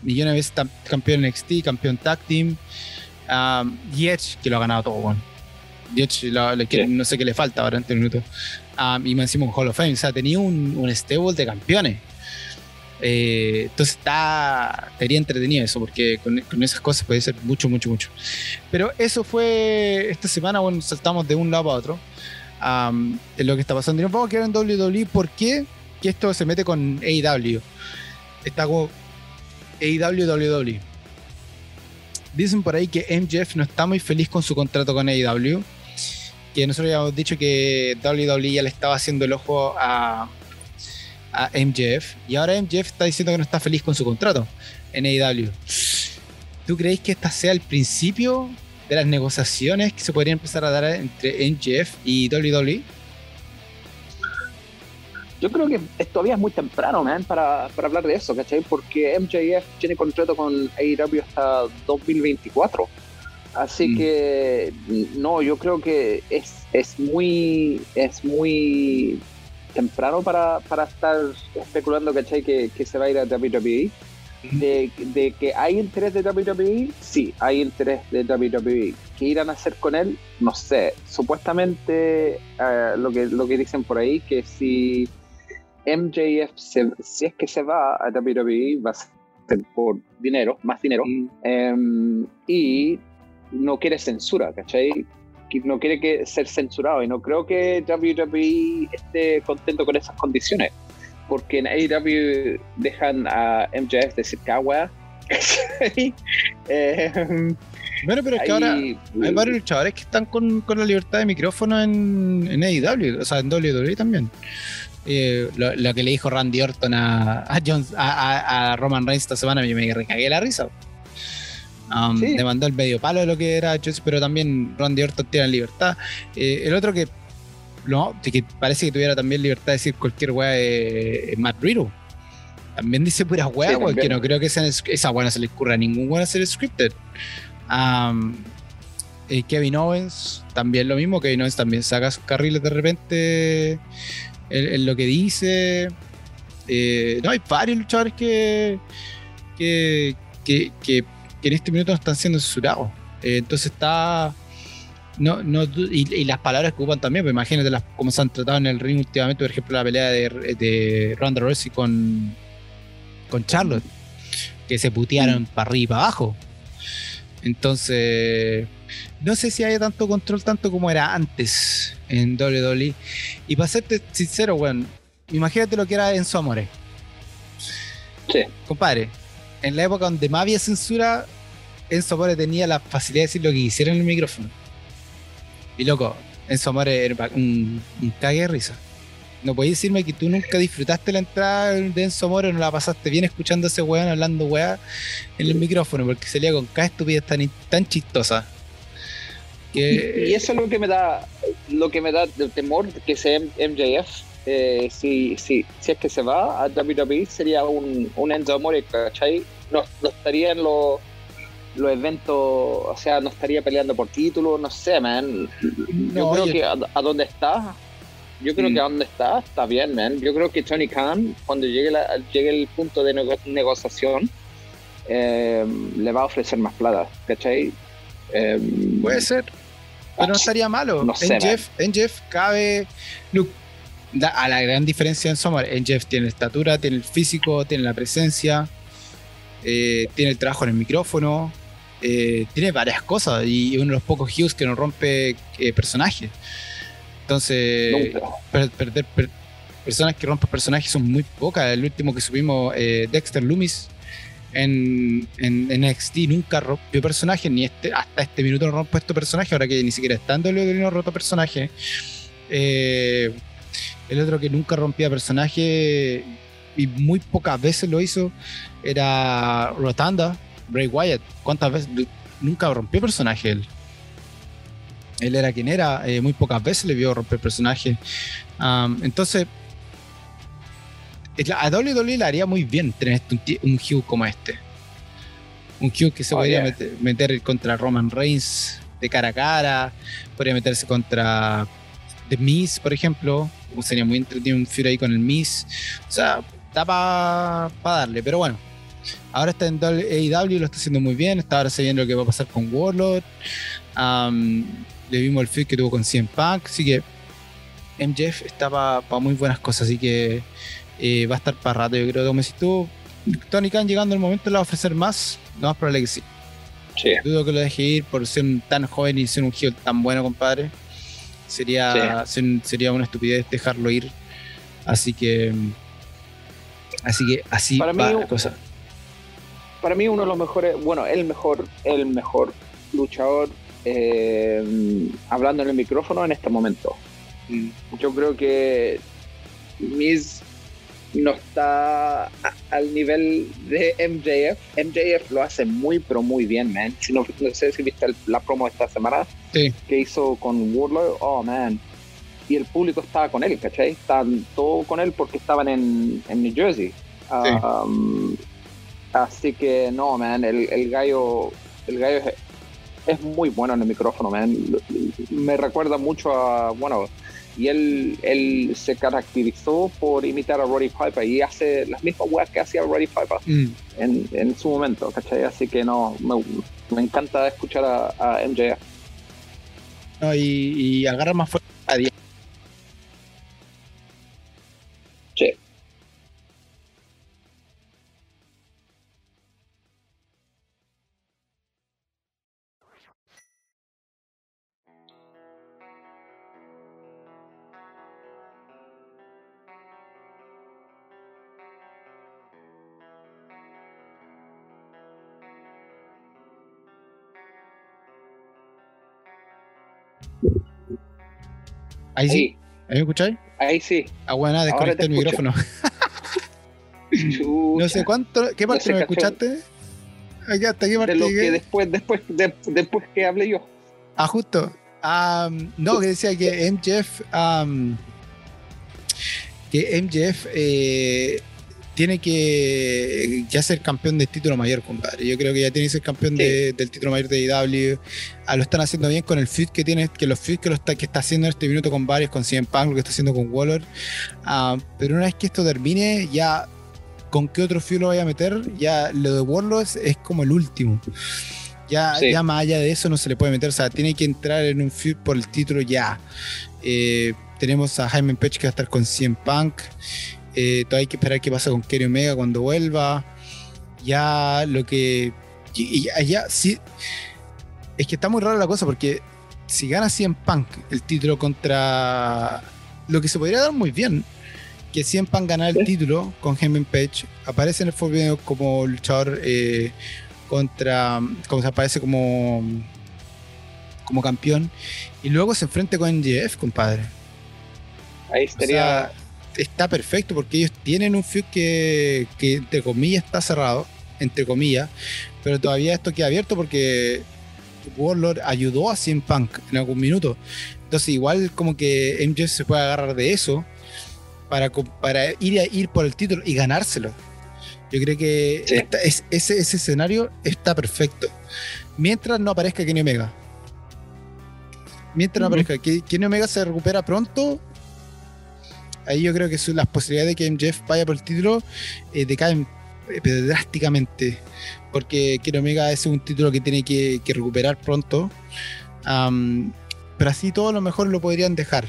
millones de veces campeón de NXT, campeón tag team. Um, y Edge, que lo ha ganado todo, bueno. Y Edge, lo- Sí. no sé qué le falta ahora en este minuto. Um, y más encima un Hall of Fame. O sea, tenía un, un stable de campeones. Eh, entonces está, estaría entretenido eso, porque con, esas cosas puede ser mucho, mucho, mucho. Pero eso fue esta semana, bueno, saltamos de un lado para otro. Um, lo que está pasando. Y nos vamos a quedar en WWE. ¿Por qué? Que esto se mete con AEW. Está como AEW, WWE. Dicen por ahí que MJF no está muy feliz con su contrato con AEW. Que nosotros ya hemos dicho que WWE ya le estaba haciendo el ojo a, a MJF. Y ahora MJF está diciendo que no está feliz con su contrato en AEW. ¿Tú creéis que esta sea el principio de las negociaciones que se podrían empezar a dar entre MJF y? WWE? Yo creo que todavía es muy temprano, man, para, para hablar de eso, ¿cachai? Porque MJF tiene contrato con AEW hasta 2024. Así Mm. que, no, yo creo que es, es muy es muy temprano para, para estar especulando, ¿cachai? Que, que se va a ir a WWE. De, de que hay interés de WWE, sí, hay interés de WWE. ¿Qué irán a hacer con él? No sé. Supuestamente eh, lo, que, lo que dicen por ahí, que si MJF, se- si es que se va a WWE, va a ser por dinero, más dinero, em, y no quiere censura, ¿cachai? No quiere que ser censurado y no creo que WWE esté contento con esas condiciones porque en AEW dejan a MJF decir cagua. eh, Bueno, pero es que ahora hay varios luchadores que están con, con la libertad de micrófono en, en AEW, o sea, en WWE también. Eh, lo, lo que le dijo Randy Orton a, a, Jones- a, a- a Roman Reigns esta semana, yo me recagué la risa. Um, Sí. Le mandó el medio palo de lo que era Jones, pero también Randy Orton tiene libertad. Eh, el otro que, no, que parece que tuviera también libertad de decir cualquier weá es Matt Riddle. También dice puras weá, Sí, también. no creo que esa, esa weá no se le ocurra a ningún weá hacer scripted. Um, eh, Kevin Owens, también lo mismo. Kevin Owens también saca sus carriles de repente en, en lo que dice. Eh, no, hay varios luchadores que, que, que, que- que en este minuto no están siendo censurados. Eh, entonces está. No, no, y, y las palabras que ocupan también, pues imagínate las, cómo se han tratado en el ring últimamente, por ejemplo, la pelea de, de Ronda Rousey con, con Charlotte, que se putearon para arriba y para abajo. Entonces, no sé si haya tanto control tanto como era antes en WWE. Y para serte sincero, weón, imagínate lo que era Enzo Amore. Sí. Compadre, en la época donde más había censura, Enzo Amore tenía la facilidad de decir lo que quisiera en el micrófono. Y loco, Enzo Amore era un, un cague de risa. No podías decirme que tú nunca disfrutaste la entrada de Enzo Amore, no la pasaste bien escuchando a ese weón hablando weá en el micrófono, porque salía con cada estupidez tan, tan chistosa. Y eso es lo que me da lo que me da de temor que sea MJF. eh, si, si, si es que se va a WWE sería un, un Enzo Amore, ¿cachai? No, no estaría en los los eventos, o sea, no estaría peleando por título, no sé, man. Yo creo que a, a donde está, yo creo Mm. que a donde está, está bien, man. Yo creo que Tony Khan, cuando llegue, la- llegue el punto de nego- negociación, eh, le va a ofrecer más plata, ¿cachai? Eh, Puede ser. Pero no estaría malo. No sé, en, Jeff, en Jeff cabe. Look, da- a la gran diferencia en Sommer. En Jeff tiene estatura, tiene el físico, tiene la presencia, eh, tiene el trabajo en el micrófono, eh, tiene varias cosas. Y uno de los pocos Hughes que no rompe eh, personajes. Entonces, nunca. per- perder per- personas que rompen personajes son muy pocas. El último que subimos, eh, Dexter Loomis, en, en, en NXT nunca rompió personaje, ni este, hasta este minuto no rompe este personaje, ahora que ni siquiera está en no roto personaje. Eh, el otro que nunca rompía personaje y muy pocas veces lo hizo era Rotanda, Bray Wyatt. ¿Cuántas veces? nunca rompió personaje él. Él era quien era, eh, muy pocas veces le vio romper personaje. Um, entonces, a WWE le haría muy bien tener este- un, Hugh como este. Un Hugh que se Oh, podría yeah. meter, meter contra Roman Reigns de cara a cara, podría meterse contra The Miz, por ejemplo. Sería muy entretenido un feud ahí con el Miz. O sea, está para darle, pero bueno. Ahora está en AEW, lo está haciendo muy bien. Está ahora se viene lo que va a pasar con Warlord. Um, le vimos el feud que tuvo con CM Punk. Así que MJF está para muy buenas cosas. Así que eh, va a estar para rato, yo creo. Como si tú, Tony Khan, llegando el momento, le va a ofrecer más. Lo más probable que sí. Sí. Dudo que lo deje ir por ser tan joven y ser un heel tan bueno, compadre. Sería, ser- sería una estupidez dejarlo ir. Así que. Así que así Para va mí, la cosa. Para mí uno de los mejores, bueno, el mejor, el mejor luchador eh, hablando en el micrófono en este momento. Yo creo que Miz no está al nivel de MJF. MJF lo hace muy, pero muy bien, man. No, no sé si viste el- la promo de esta semana Sí. que hizo con Warlord. Oh, man. Y el público estaba con él, ¿cachai? Estaban todo con él porque estaban en, en New Jersey. Um, así que no, man, el, el gallo, el gallo es, es muy bueno en el micrófono, man. Me recuerda mucho a, bueno, y él, él se caracterizó por imitar a Roddy Piper y hace las mismas weas que hacía Roddy Piper Mm. en, en su momento, ¿cachai? Así que no, me, me encanta escuchar a, a MJF. No, y, y agarra más fuerte Ahí sí, Ahí, ¿ahí me escucháis? ahí sí. Ah, bueno, desconecté el escucho. micrófono. No sé cuánto, ¿qué parte no me escuchaste? Aquí hasta qué parte de lo llegué? que después, después, de- después que hable yo. Ah, justo. Am, no, que decía que MJF. am, que MJF eh, tiene que ya ser campeón del título mayor, compadre. Yo creo que ya tiene que ser campeón Sí. de- del título mayor de IW. Ah, lo están haciendo bien con el feud que tiene, que los feud que, lo está, que está haciendo en este minuto con varios, con CM Punk, lo que está haciendo con Waller. Ah, pero una vez que esto termine, ya con qué otro feud lo vaya a meter, ya lo de Warlord es, es como el último. Ya, Sí. ya más allá de eso no se le puede meter, o sea, tiene que entrar en un feud por el título ya. Eh, tenemos a Jaime Page que va a estar con CM Punk. Eh, todavía hay que esperar qué pasa con Kenny Omega cuando vuelva. Ya lo que. Ya, ya, sí. Es que está muy rara la cosa porque si gana CM Punk el título contra. Lo que se podría dar muy bien. Que CM Punk ganar el Sí. título con Jaime Page. Aparece en el Forbidden como luchador eh, contra. Como se aparece como. Como campeón. Y luego se enfrenta con NGF, compadre. Ahí O estaría. sea, está perfecto porque ellos tienen un feud que, que entre comillas está cerrado, entre comillas, pero todavía esto queda abierto porque Warlord ayudó a CM Punk en algún minuto. Entonces igual como que MJF se puede agarrar de eso para, para ir a ir por el título y ganárselo. Yo creo que Sí. esta- es- ese, ese escenario está perfecto. Mientras no aparezca Kenny Omega. Mientras no aparezca Kenny Omega se recupera pronto, ahí yo creo que su- las posibilidades de que MJF vaya por el título eh, decaen eh, drásticamente. Porque Kenny Omega es un título que tiene que, recuperar pronto. Pero así todo lo mejor lo podrían dejar.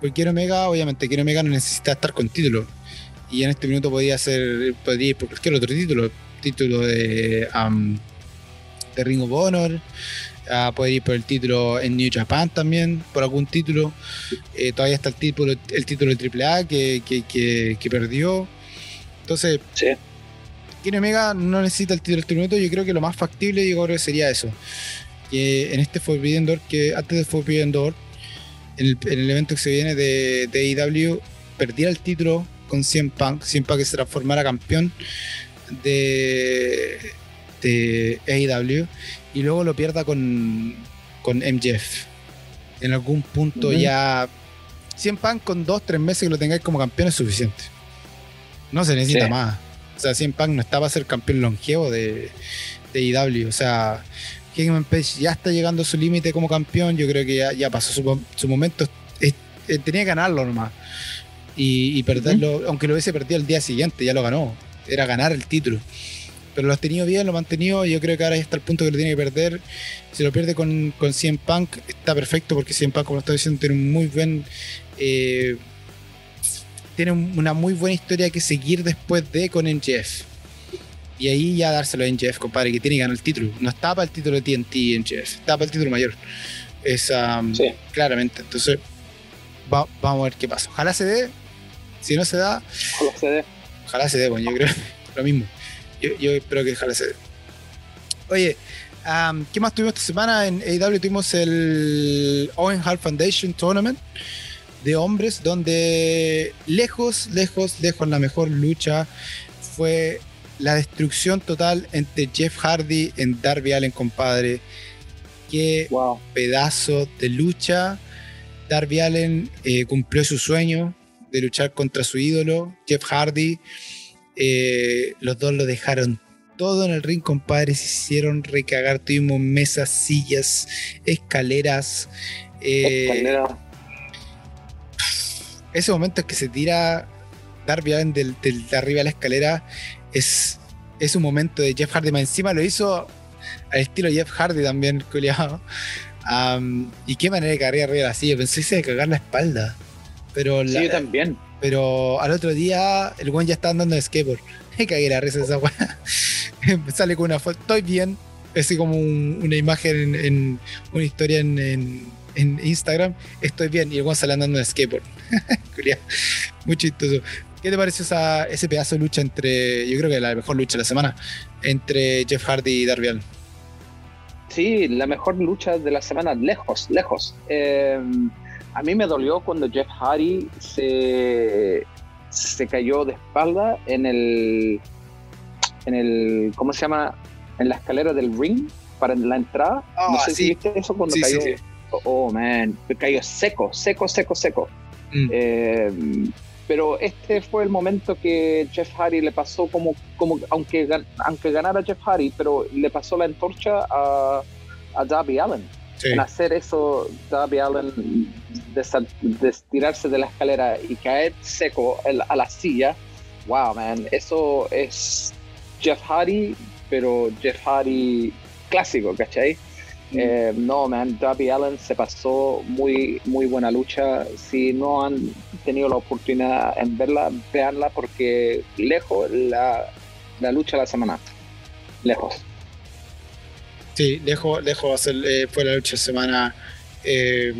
Porque Kenny Omega, obviamente, Kenny Omega no necesita estar con título. Y en este minuto podría ser, podría ir por cualquier otro título. Título de Ring of Honor. Ah, puede ir por el título en New Japan también, por algún título. Eh, todavía está el título, el título de AAA que, que, que, que perdió. Entonces, Sí. Kenny Omega no necesita el título de este minuto. Yo creo que lo más factible yo creo que sería eso. Que en este Forbidden Door, que antes del Forbidden Door, en el, en el evento que se viene de, de AEW, perdiera el título con CM Punk. CM Punk que se transformara campeón de, de AEW y luego lo pierda con, con MJF. En algún punto ya 100 Punk con 2, 3 meses que lo tengáis como campeón es suficiente. No se necesita Sí. más. O sea, 100 Punk no está para ser campeón longevo de, de AEW. O sea, Hangman Page ya está llegando a su límite como campeón. Yo creo que ya, ya pasó su, su momento. Es- eh, tenía que ganarlo nomás. Y, y perderlo, aunque lo hubiese perdido el día siguiente, ya lo ganó. Era ganar el título. Pero lo has tenido bien, lo ha mantenido. y Yo creo que ahora ya está el punto que lo tiene que perder. Si lo pierde con, con 100 Punk, está perfecto porque 100 Punk, como estoy diciendo, tiene un muy buen. eh, tiene un- una muy buena historia que seguir después de con NGF. Y ahí ya dárselo a NGF, compadre, que tiene que ganar el título. No está para el título de TNT NGF, está para el título mayor. Es um, Sí. claramente. Entonces, va- vamos a ver qué pasa. Ojalá se dé. Si no se da, Con los CD. ojalá se dé, bueno, yo creo lo mismo. Yo, yo espero que ojalá se dé. Oye, am, ¿qué más tuvimos esta semana? En AEW tuvimos el Owen Hart Foundation Tournament de hombres, donde lejos, lejos, lejos la mejor lucha fue la destrucción total entre Jeff Hardy en Darby Allen, compadre. Qué Wow. pedazo de lucha. Darby Allen eh, cumplió su sueño de luchar contra su ídolo, Jeff Hardy. Eh, los dos lo dejaron todo en el ring, compadre. Se hicieron recagar. Tuvimos mesas, sillas, escaleras. eh, Escalera. ese momento en que se tira Darby Allin del, del- de arriba de la escalera es, es un momento de Jeff Hardy. Más encima lo hizo al estilo Jeff Hardy también, culiado. Y qué manera de caer arriba de la silla. Pensé que se iba a cagar la espalda. Pero, Sí, la- yo también. Pero al otro día el buen ya está andando de skateboard. Me cagué la risa esa weá. Sale con una foto. Estoy bien. Así como un- una imagen en, en- una historia en, en- en Instagram. Estoy bien. Y el buen sale andando de skateboard. Muy chistoso. ¿Qué te pareció esa- ese pedazo de lucha entre. Yo creo que la mejor lucha de la semana. Entre Jeff Hardy y Darby Allin. Sí, la mejor lucha de la semana, lejos, lejos. Eh, a mí me dolió cuando Jeff Hardy se, se cayó de espalda en el, en el, ¿cómo se llama? En la escalera del ring para la entrada. Ah, no sé sí. si viste eso cuando Sí, cayó. sí. Oh, man, cayó seco, seco, seco, seco. Mm. Eh, pero este fue el momento que Jeff Hardy le pasó como, como aunque, aunque ganara Jeff Hardy, pero le pasó la antorcha a, a Darby Allen. En hacer eso, Darby Allen de, tirarse de la escalera y caer seco el- a la silla. Wow, man, eso es Jeff Hardy, pero Jeff Hardy clásico, ¿cachai? Eh, no, man, Darby Allen se pasó muy, muy buena lucha. Si no han tenido la oportunidad en verla, veanla porque lejos la, la lucha de la semana. Lejos. Sí, lejos, lejos eh, fue la lucha de semana. Eh,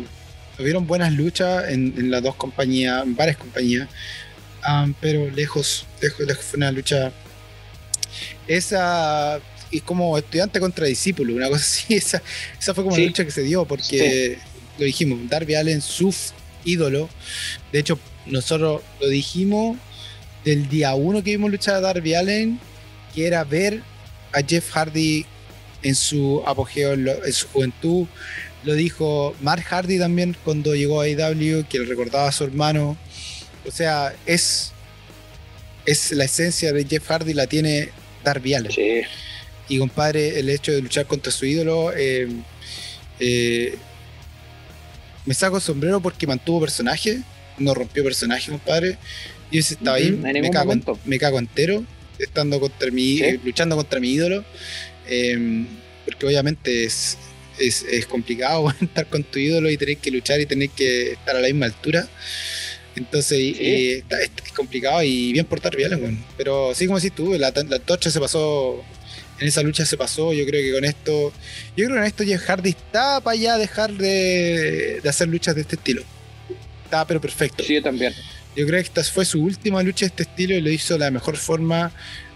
hubieron buenas luchas en, en las dos compañías, en varias compañías, Am, pero lejos, lejos, lejos fue una lucha. Esa es como estudiante contra discípulo, una cosa así. Esa, esa fue como Sí. la lucha que se dio, porque lo dijimos, Darby Allen, su ídolo. De hecho, nosotros lo dijimos del día uno que vimos luchar a Darby Allen, que era ver a Jeff Hardy en su apogeo, en, lo- en su juventud. Lo dijo Mark Hardy también cuando llegó a AEW, que le recordaba a su hermano. O sea, es, es la esencia de Jeff Hardy, la tiene Darby Allin. Sí. Y compadre, el hecho de luchar contra su ídolo, eh, eh, me saco el sombrero porque mantuvo personaje, no rompió personaje, compadre. Yo si estaba ahí, me cago, me cago entero, estando contra mi, Sí. eh, luchando contra mi ídolo. eh, porque obviamente es, es, es complicado estar con tu ídolo y tener que luchar y tener que estar a la misma altura. Entonces, Sí. y está- es, complicado y bien por Darby Allin, weón. Pero sí, como decís tú, la, la torcha se pasó en esa lucha se pasó. Yo creo que con esto, yo creo que con esto Jeff Hardy está para ya dejar de, de hacer luchas de este estilo. Está pero perfecto. Sí, yo también. Yo creo que esta fue su última lucha de este estilo y lo hizo de la mejor forma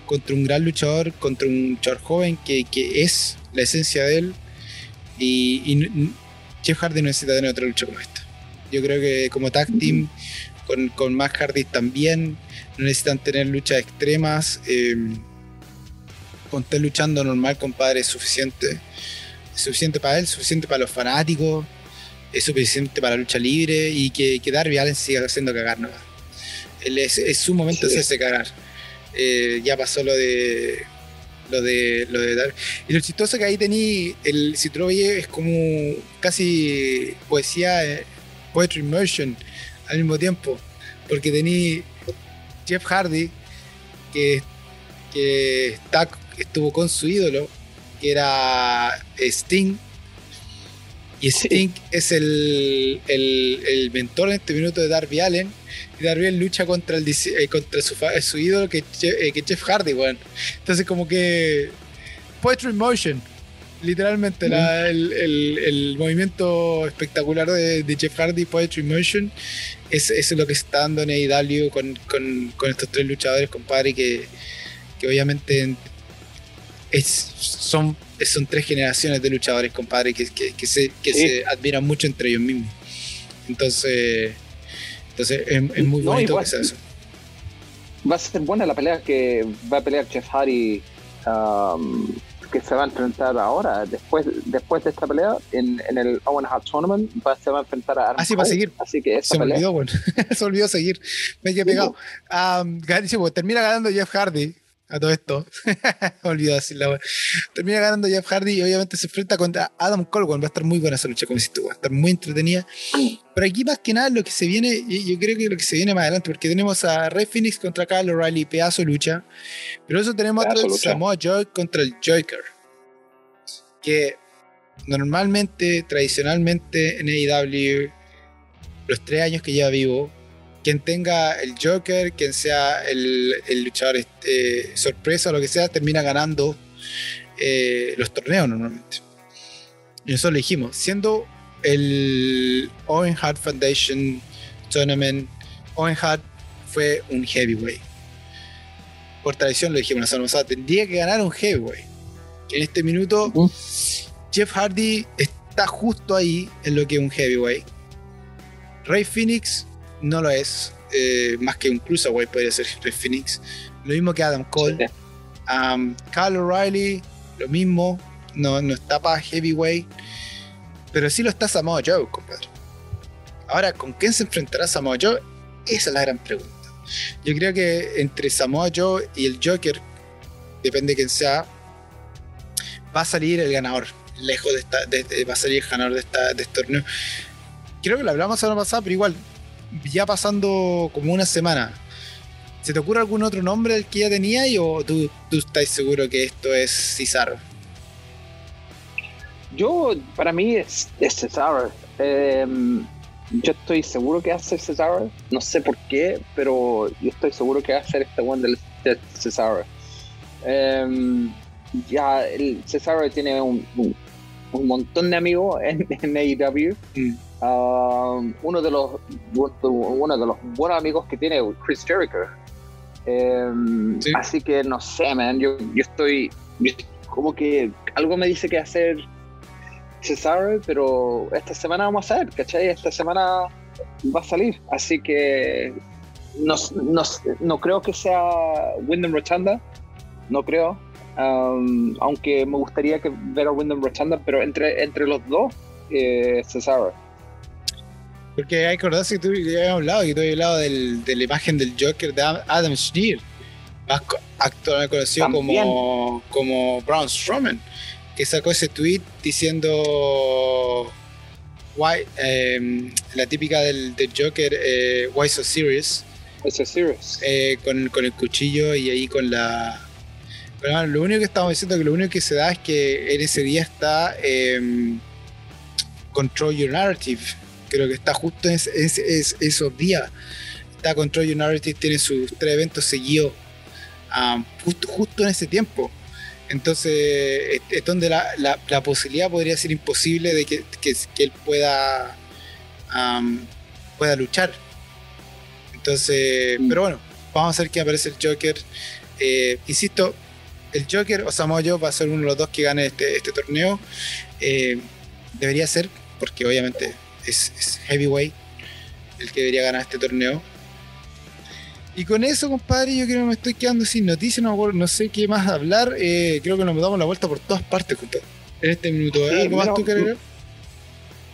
contra un gran luchador, contra un luchador joven que, que es la esencia de él. Y, y Jeff Hardy no necesita tener otra lucha como esta. Yo creo que como tag team, con, con Matt Hardy también, no necesitan tener luchas extremas. eh, Cuando estés luchando normal, compadre, es suficiente. Es suficiente para él, suficiente para los fanáticos, es suficiente para la lucha libre y que, que Darby Allen siga haciendo cagar nomás. Él es, es su momento de Sí. hacerse cagar. Eh, ya pasó lo de lo de lo de. Y lo chistoso que ahí tení el si es como casi poesía eh, poetry immersion al mismo tiempo porque tení Jeff Hardy que, que estuvo con su ídolo que era Sting y Sí. Sting es el, el, el mentor en este minuto de Darby Allen y Darby Allen lucha contra el eh, contra su, su ídolo que, eh, que Jeff Hardy weón. entonces como que Poetry in Motion literalmente la- el, movimiento espectacular de, de Jeff Hardy Poetry in Motion es, eso es lo que está dando en AEW con, con, con estos tres luchadores compadre que, que obviamente es, son, son tres generaciones de luchadores compadre que, que, que se, que Sí. se admiran mucho entre ellos mismos entonces entonces es, es muy No, bonito igual. que sea eso Va a ser buena la pelea que va a pelear Jeff Hardy, um, que se va a enfrentar ahora. Después, después de esta pelea, en, en el Owen Hart Tournament, va, se va a enfrentar a Adam Ah, sí, va a seguir. Así que se me pelea. olvidó, bueno. se me olvidó seguir. Me quedé pegado. Um, termina ganando Jeff Hardy a todo esto. olvidó decirla, bueno. Termina ganando Jeff Hardy y obviamente se enfrenta contra Adam Cole. Va a estar muy buena esa lucha, como dices tú. Va a estar muy entretenida. Pero aquí más que nada lo que se viene, yo creo que lo que se viene más adelante, porque tenemos a Ray Phoenix contra Kyle O'Reilly, pedazo lucha. Pero eso tenemos lucha. Samoa Joe contra el Joker. Que normalmente, tradicionalmente en AEW, los tres años que lleva vivo, quien tenga el Joker, quien sea el, el luchador este, sorpresa o lo que sea, termina ganando eh, los torneos normalmente. Y nosotros lo dijimos, siendo el Owen Hart Foundation Tournament, Owen Hart fue un heavyweight. Por tradición lo dijimos la semana pasada, tendría que ganar un heavyweight. En este minuto. Jeff Hardy está justo ahí en lo que es un heavyweight. Ray Phoenix no lo es, eh, más que un cruiserweight podría ser Phoenix. Lo mismo que Adam Cole. Um, Kyle O'Reilly, lo mismo, no, no está para heavyweight, pero sí lo está Samoa Joe, compadre. Ahora, ¿con quién se enfrentará Samoa Joe? Esa es la gran pregunta. Yo creo que entre Samoa Joe y el Joker, depende de quién sea, va a salir el ganador. Lejos de esta, de- de- va a salir el ganador de, esta, de este torneo. Creo que lo hablamos la semana pasada, pero igual, ya pasando como una semana, ¿se te ocurre algún otro nombre del que ya tenía y o tú, tú estás seguro que esto es Cesaro? Yo, para mí, es, es. Em, yo estoy seguro que va a ser Cesaro. No sé por qué, pero yo estoy seguro que va a ser este one del de. Em, ya, el Cesaro tiene un, un, un montón de amigos en, en AEW. Mm. Um, uno de los uno de los buenos amigos que tiene Chris Jericho. Em, Sí. Así que no sé, man. Yo, yo estoy yo- como que algo me dice que hacer Cesaro, pero esta semana vamos a ver, ¿cachai? Esta semana va a salir. Así que no, no, no creo que sea Wyndham Rotunda. No creo. Um, aunque me gustaría que ver a Wyndham Rotunda, pero entre, entre los dos, eh, Cesaro. Porque hay que acordarse que tú ya habíamos hablado, que tú habías hablado del- de la imagen del Joker de Adam- Schneer, más actualmente conocido También. como, como Braun Strowman, que sacó ese tweet diciendo why, em, la típica del, del Joker, eh, why so serious, Ese es serious. eh, con, con el cuchillo y ahí con la... Pero bueno, lo único que estamos diciendo que lo único que se da es que en ese día está em, Control Your Narrative. Creo que está justo en, ese- ese- es- esos días. Está Control Narrative, tiene sus tres eventos seguidos am, justo, justo en ese tiempo. Entonces es, es donde la, la- la posibilidad podría ser imposible de que, que- que él pueda, pueda luchar. Entonces, Mm. pero bueno, vamos a ver quién aparece el Joker. Eh, insisto, el Joker o Samoa Joe va a ser uno de los dos que gane este, este torneo. Eh, debería ser, porque obviamente es, es heavyweight el que debería ganar este torneo. Y con eso, compadre, yo creo que me estoy quedando sin noticias, no, no sé qué más hablar. Eh, creo que nos damos la vuelta por todas partes, compadre. En este minuto. ¿Algo más tú querés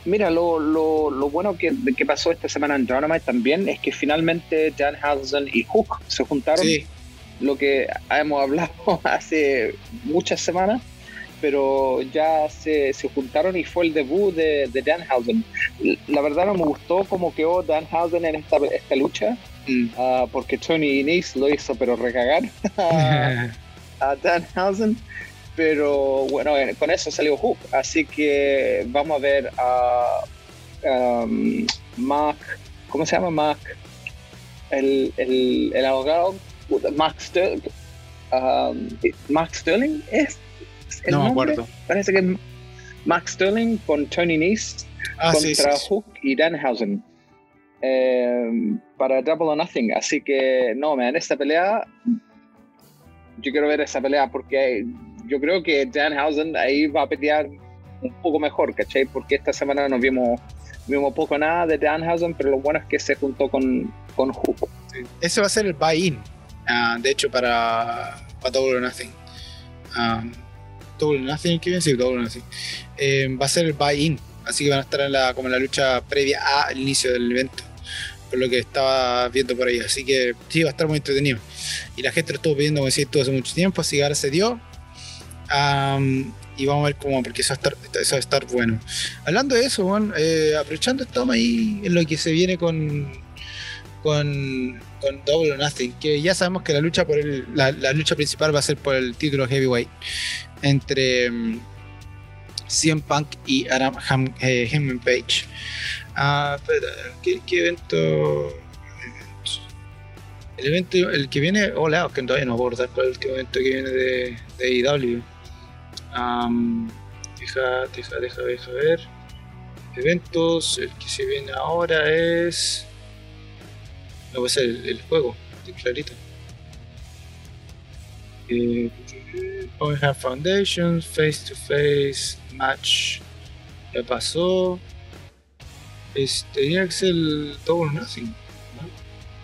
Mira, lo, lo, lo bueno que, que, pasó esta semana en Dynamite también es que finalmente Danhausen y Hook se juntaron. Lo que hemos hablado hace muchas semanas, pero ya se, se juntaron y fue el debut de, de, Danhausen. La verdad no me gustó cómo quedó Danhausen en esta, esta lucha, mm. uh, porque Tony Nese lo hizo, pero recagar a, a Danhausen pero bueno, con eso salió Hook, así que vamos a ver a um, Mark, ¿cómo se llama Mark? El, el, el abogado, Mark Sterling, um, Mark Sterling es el no nombre? me acuerdo. Parece que es Mark Sterling con Tony Nese ah, contra Hook y Danhausen. Eh, para Double or Nothing. Así que, no, man, esta pelea, yo quiero ver esa pelea porque yo creo que Danhausen ahí va a pelear un poco mejor, ¿cachai? Porque esta semana nos vimos, vimos poco nada de Danhausen, pero lo bueno es que se juntó con, con Hook. Ese va a ser el buy-in, ah, de hecho, para, para Double or Nothing. Um, Double Nothing, ¿qué bien? Sí, Double or Nothing. Eh, va a ser el buy-in, así que van a estar en la, como en la lucha previa al inicio del evento por lo que estaba viendo por ahí. Así que sí, va a estar muy entretenido. Y la gente lo estuvo pidiendo, como decía, todo hace mucho tiempo, así que ahora se dio y vamos a ver cómo, porque eso va a estar, eso va a estar bueno. Hablando de eso, bueno, eh, aprovechando estamos ahí en lo que se viene con, con, con Double or Nothing, que ya sabemos que la lucha por el, la, lucha principal va a ser por el título heavyweight entre um, CM Punk y Adam Ham, eh, Page. Ah, ¿qué, evento? El evento, el que viene, hola, que todavía no aborda cuál es el evento que viene de, de IW. Um, deja, deja, deja, deja ver. Eventos, el que se viene ahora es. No va a ser el, juego, clarito. Eh, have Foundations, Face to Face, Match. Ya pasó. Este, tenía que ser Double Nothing.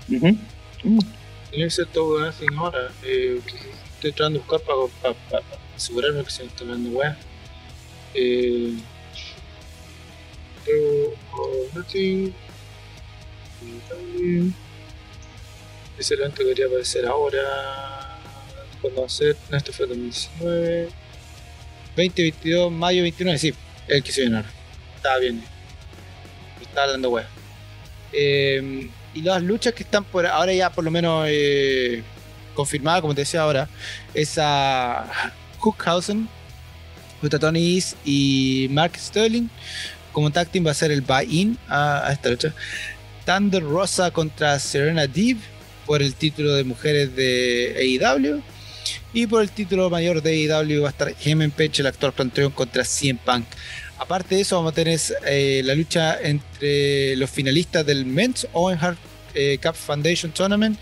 ¿no? Tenía que ser Double Nothing ahora. Eh, estoy tratando de buscar para, para, para asegurarme que se me está dando weá. Eh, nothing. Ese evento debería aparecer ahora. ¿Cuándo va a ser? No, este fue 2019. 2022, mayo 29, sí, el que se viene ahora. Estaba bien. Estaba dando weá. Eh, y las luchas que están por ahora ya por lo menos eh, confirmada, como te decía ahora, es a Hookhausen, junto a Tony East y Mark Sterling. Como tag team va a ser el buy-in a, esta lucha. Thunder Rosa contra Serena Deeb por el título de mujeres de AEW. Y por el título mayor de AEW va a estar Hemen Page, el actor campeón, contra CM Punk. Aparte de eso, vamos a tener eh, la lucha entre los finalistas del Men's Owen Hart eh, Cup Foundation Tournament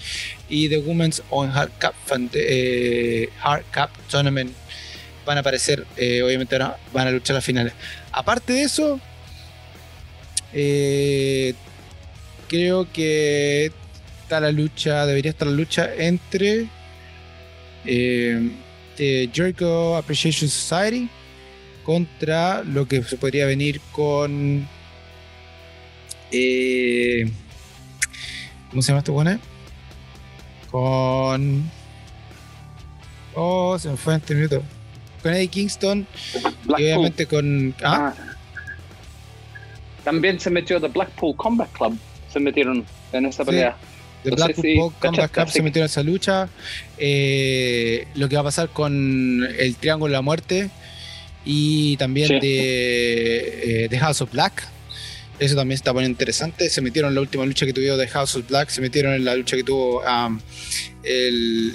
y The Women's Owen Hart Cup, eh, Cup Tournament van a aparecer, eh, obviamente van a luchar las finales. Aparte de eso, creo que está la lucha, debería estar la lucha entre Jericho Appreciation Society contra lo que se podría venir con ¿Cómo se llama este buena? Con. Oh, se me fue en este minuto. Con Eddie Kingston. y obviamente con. ¿ah? ¿ah? También se metió The Blackpool Combat Club. Se metieron en esa pelea. The Blackpool Combat Club se metieron en esa lucha. Eh, lo que va a pasar con el Triángulo de la Muerte. Y también de, eh, de House of Black eso también está muy interesante. Se metieron en la última lucha que tuvieron de House of Black, se metieron en la lucha que tuvo um, el,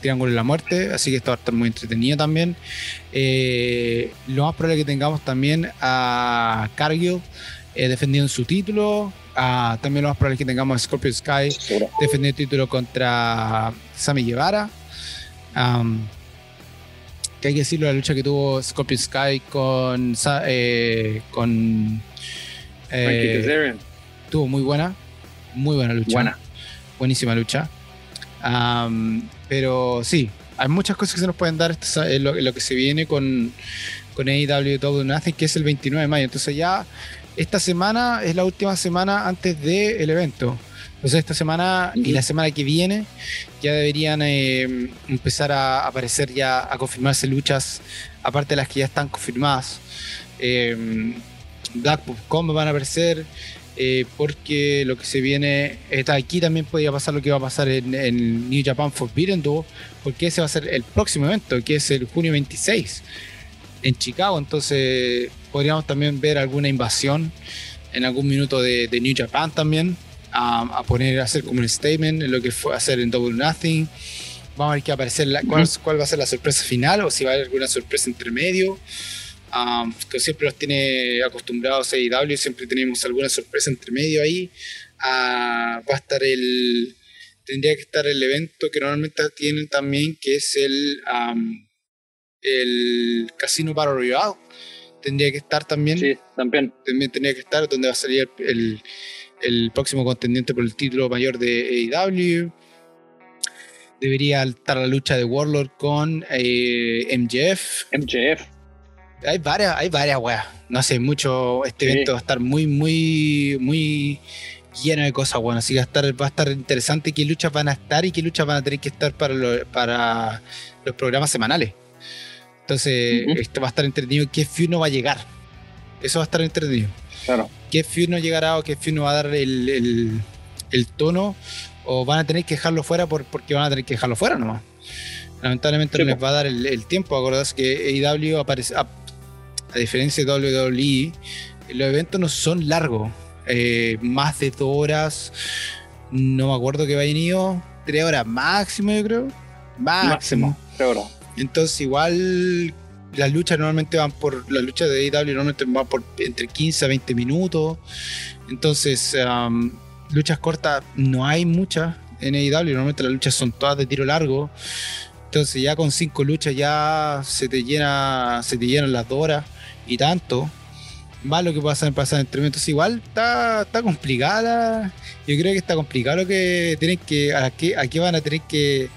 Triángulo de la Muerte, así que esto va a estar muy entretenido también. Eh, lo más probable es que tengamos también a Cargill eh, defendiendo su título. también lo más probable es que tengamos a Scorpio Sky defendiendo el título contra Sammy Guevara. Um, que hay que decirlo, la lucha que tuvo Scorpio Sky con, eh, con eh, tuvo muy buena, muy buena lucha. Buena. Buenísima lucha. Pero sí, hay muchas cosas que se nos pueden dar lo, lo que se viene con, con AEW Double Nothing, que es el 29 de mayo. Entonces ya esta semana es la última semana antes del evento. Entonces esta semana y la semana que viene ya deberían eh, empezar a aparecer ya, a confirmarse luchas, aparte de las que ya están confirmadas. Eh, Blackpool Combat van a aparecer, eh, porque lo que se viene, está aquí también podría pasar lo que va a pasar en, en New Japan Forbidden Door, porque ese va a ser el próximo evento, que es el junio 26 en Chicago. Entonces podríamos también ver alguna invasión en algún minuto de, de New Japan también. A, a poner, a hacer como un statement en lo que fue hacer en Double Nothing. Vamos a ver qué va a aparecer, la- cuál, cuál va a ser la sorpresa final o si va a haber alguna sorpresa entre medio. Um, que siempre los tiene acostumbrados a AEW, siempre tenemos alguna sorpresa entre medio ahí. Ah, va a estar el. Tendría que estar el evento que normalmente tienen también, que es el. um, el Casino Battle Royale. Tendría que estar también. Sí, también. También tendría que estar donde va a salir el, el- el próximo contendiente por el título mayor de AEW. Debería estar la lucha de Warlord con eh, MJF. MJF. Hay varias, hay varias weas. No sé, mucho. Este Sí. evento va a estar muy, muy, muy lleno de cosas buenas. Así que va a estar, va a estar interesante qué luchas van a estar y qué luchas van a tener que estar para, lo- para los programas semanales. Entonces, esto va a estar entretenido. ¿Qué feud no va a llegar? Eso va a estar entretenido. Claro. ¿Qué feud no llegará o qué feud no va a dar el, el- el tono? ¿O van a tener que dejarlo fuera por, porque van a tener que dejarlo fuera nomás? Lamentablemente Sí, no les va a dar el, el tiempo. Acordarse que AEW aparece, a, a diferencia de WWE, los eventos no son largos. Eh, más de dos horas. No me acuerdo que vayan ido. Tres horas máximo, yo creo. Máximo. Máximo. Tres horas. Entonces igual las luchas normalmente van por, las luchas de AEW normalmente van por entre 15 a 20 minutos. Entonces, um, luchas cortas no hay muchas en AEW, normalmente las luchas son todas de tiro largo. Entonces ya con cinco luchas ya se te llena, se te llenan las dos horas y tanto. Más lo que pasa en pasar entre. Entonces igual está, está complicada. Yo creo que está complicado lo que tienen que. A qué, van a tener que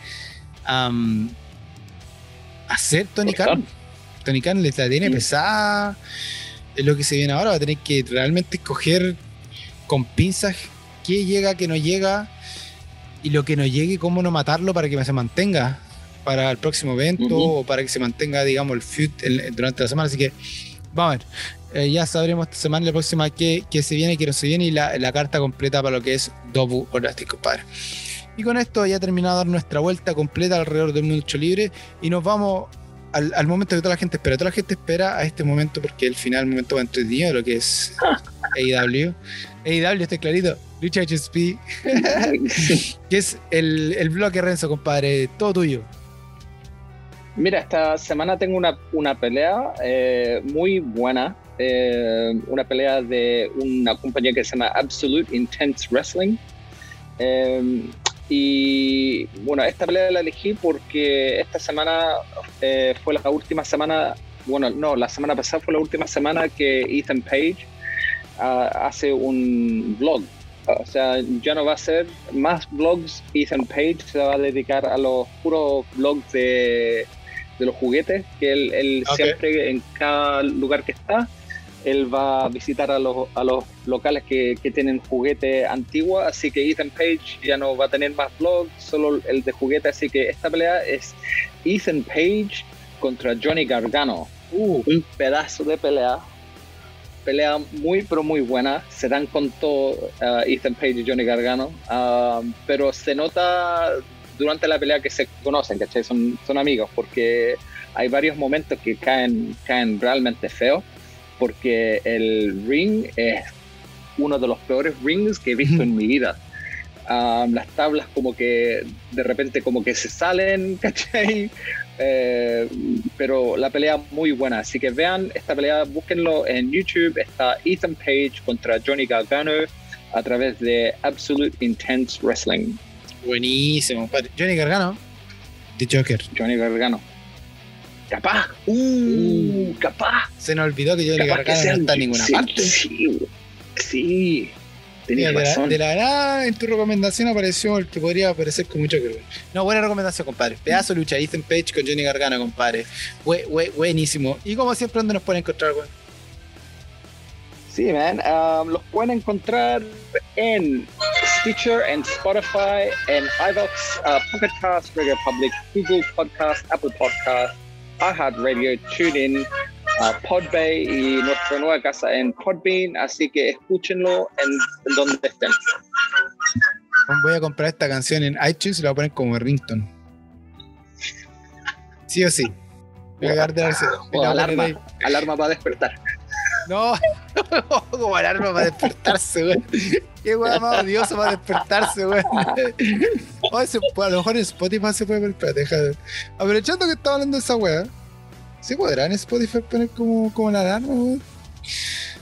hacer Tony. Khan. Tony Khan les la tiene Sí. pesada. Es lo que se viene ahora. Va a tener que realmente escoger con pinzas qué llega, qué no llega. Y lo que no llegue, cómo no matarlo para que se mantenga para el próximo evento o para que se mantenga, digamos, el feud durante la semana. Así que vamos a ver. Eh, ya sabremos esta semana la próxima qué, qué se viene, qué no se viene y la, la carta completa para lo que es Double or Nothing, compadre. Y con esto ya terminado dar nuestra vuelta completa alrededor del mundo libre y nos vamos al, al momento que toda la gente espera. Toda la gente espera a este momento porque el final, el momento va entretenido, lo que es AEW. AEW, está clarito. Lucha HSP, que es el, el bloque Renzo, compadre. Todo tuyo. Mira, esta semana tengo una, una pelea eh, muy buena. eh, una pelea de una compañía que se llama Absolute Intense Wrestling. Eh, y bueno, esta pelea la elegí porque esta semana eh, fue la última semana, bueno, no, la semana pasada fue la última semana que Ethan Page ah, hace un vlog. O sea, ya no va a ser más vlogs. Ethan Page se va a dedicar a los puros vlogs de, de los juguetes, que él, siempre en cada lugar que está, él va a visitar a los, a los locales que, que tienen juguete antiguo, así que Ethan Page ya no va a tener más vlogs, solo el de juguete, así que esta pelea es Ethan Page contra Johnny Gargano. Uh, Un pedazo de pelea. Pelea muy, pero muy buena. Se dan con todo uh, Ethan Page y Johnny Gargano. Uh, pero se nota durante la pelea que se conocen, ¿cachai? Son, son amigos, porque hay varios momentos que caen, caen realmente feos, porque el ring es uno de los peores rings que he visto en mi vida. Um, las tablas como que de repente como que se salen, ¿cachai? Eh, pero la pelea muy buena, así que vean esta pelea, búsquenlo en YouTube, está Ethan Page contra Johnny Gargano a través de Absolute Intense Wrestling. buenísimo. Johnny Gargano, The Joker. Johnny Gargano. Capaz, uh, capaz. Se nos olvidó que Gargano sea no está en ninguna sí, parte. Sí, sí. Mira, de, la, de, la, nada en tu recomendación apareció el que podría aparecer con mucho que No, buena recomendación, compadre. Pedazo de lucha, Ethan Page con Johnny Gargano, compadre. buenísimo. Y como siempre, ¿dónde nos pueden encontrar, güey? Sí, man. Um, los pueden encontrar en Stitcher, en Spotify, en iVoox, uh, Pocket Cast, Radio Public, Google Podcast, Apple Podcast, iHeartRadio, TuneIn, uh, Podbay y nuestra nueva casa en Podbean. Así que escúchenlo en, donde estén. Voy a comprar esta canción en iTunes y la voy a poner como ringtone. Sí o sí. Voy a alarma, alarma para despertar. No, como alarma para despertarse, güey. Qué weá más odioso para despertarse, güey. a lo mejor en Spotify se puede ver. Espérate. Aprovechando que estaba hablando de esa weá, ¿se podrá en Spotify poner como, como la alarma, güey?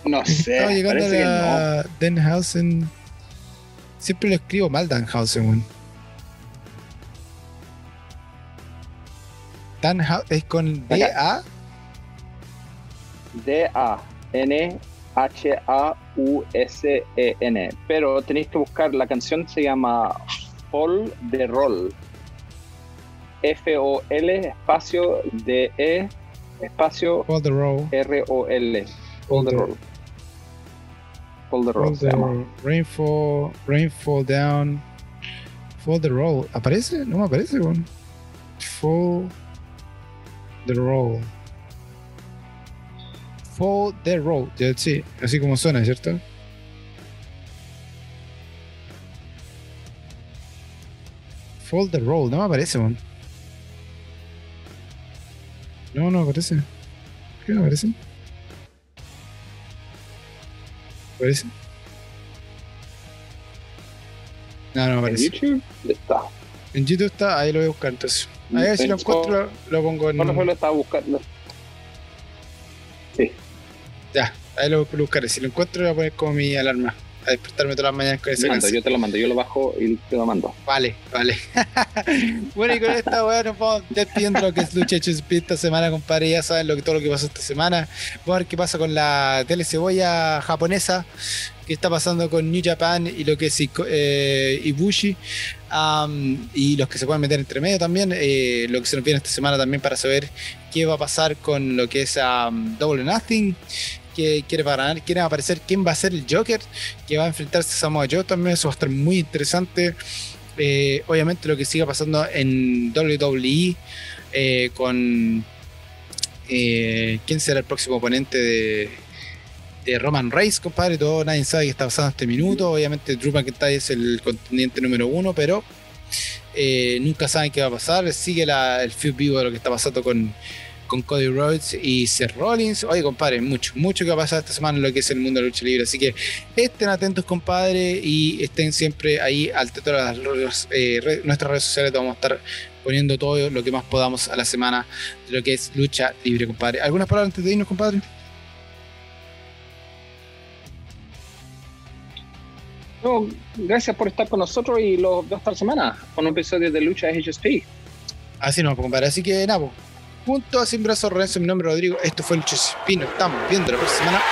No sé. Estaba llegando a la no. Denhausen. Siempre lo escribo mal, Danhausen, güey. Danhausen es con D-A. D-A. N-H-A-U-S-E-N. Pero tenéis que buscar, la canción se llama Fall the Roll. F-O-L espacio D-E espacio R-O-L. Fall the Roll. Fall the Roll. Rainfall, Rainfall Down. Fall the Roll. ¿Aparece? No me aparece, Fall the Roll. Fall the Road. Sí, así como suena, ¿cierto? Fall the Road, no me aparece, man. No, no aparece. ¿Qué no aparece? ¿Aparece? No, no aparece. ¿En YouTube? Está. En YouTube está, ahí lo voy a buscar entonces. Ahí si lo encuentro, lo pongo en. ¿Cuándo lo estaba buscando? Ahí lo voy a buscar. Si lo encuentro, voy a poner como mi alarma. A despertarme todas las mañanas con ese Yo te lo mando, yo lo bajo y te lo mando. Vale, vale. bueno, y con esta weá nos vamos despidiendo lo que es Lucha Speed esta semana, compadre. Ya saben lo que, todo lo que pasó esta semana. Vamos a ver qué pasa con la telecebolla japonesa qué está pasando con New Japan y lo que es eh, Ibushi y los que se pueden meter entre medio también, eh, lo que se nos viene esta semana también para saber qué va a pasar con lo que es Double Nothing, que quiere ganar, quiere aparecer quién va a ser el Joker, que va a enfrentarse a Samoa Joe también, eso va a estar muy interesante. Eh, obviamente lo que siga pasando en WWE con quién será el próximo oponente de Roman Reigns, compadre. Todo nadie sabe qué está pasando este minuto. Obviamente, Drew McIntyre es el contendiente número uno, pero eh, nunca saben qué va a pasar. Sigue el feud vivo de lo que está pasando con, con Cody Rhodes y Seth Rollins. Oye, compadre, mucho, mucho que va a pasar esta semana en lo que es el mundo de la lucha libre. Así que estén atentos, compadre, y estén siempre ahí al de todas las, eh, nuestras redes sociales. Vamos a estar poniendo todo lo que más podamos a la semana de lo que es lucha libre, compadre. ¿Algunas palabras antes de irnos, compadre? gracias por estar con nosotros y los dos esta semana con un episodio de Lucha HSP. Así no, compadre. Así que nada, junto a Sin Brazos Renzo, mi nombre es Rodrigo. Esto fue HSP. Nos estamos viendo la próxima semana.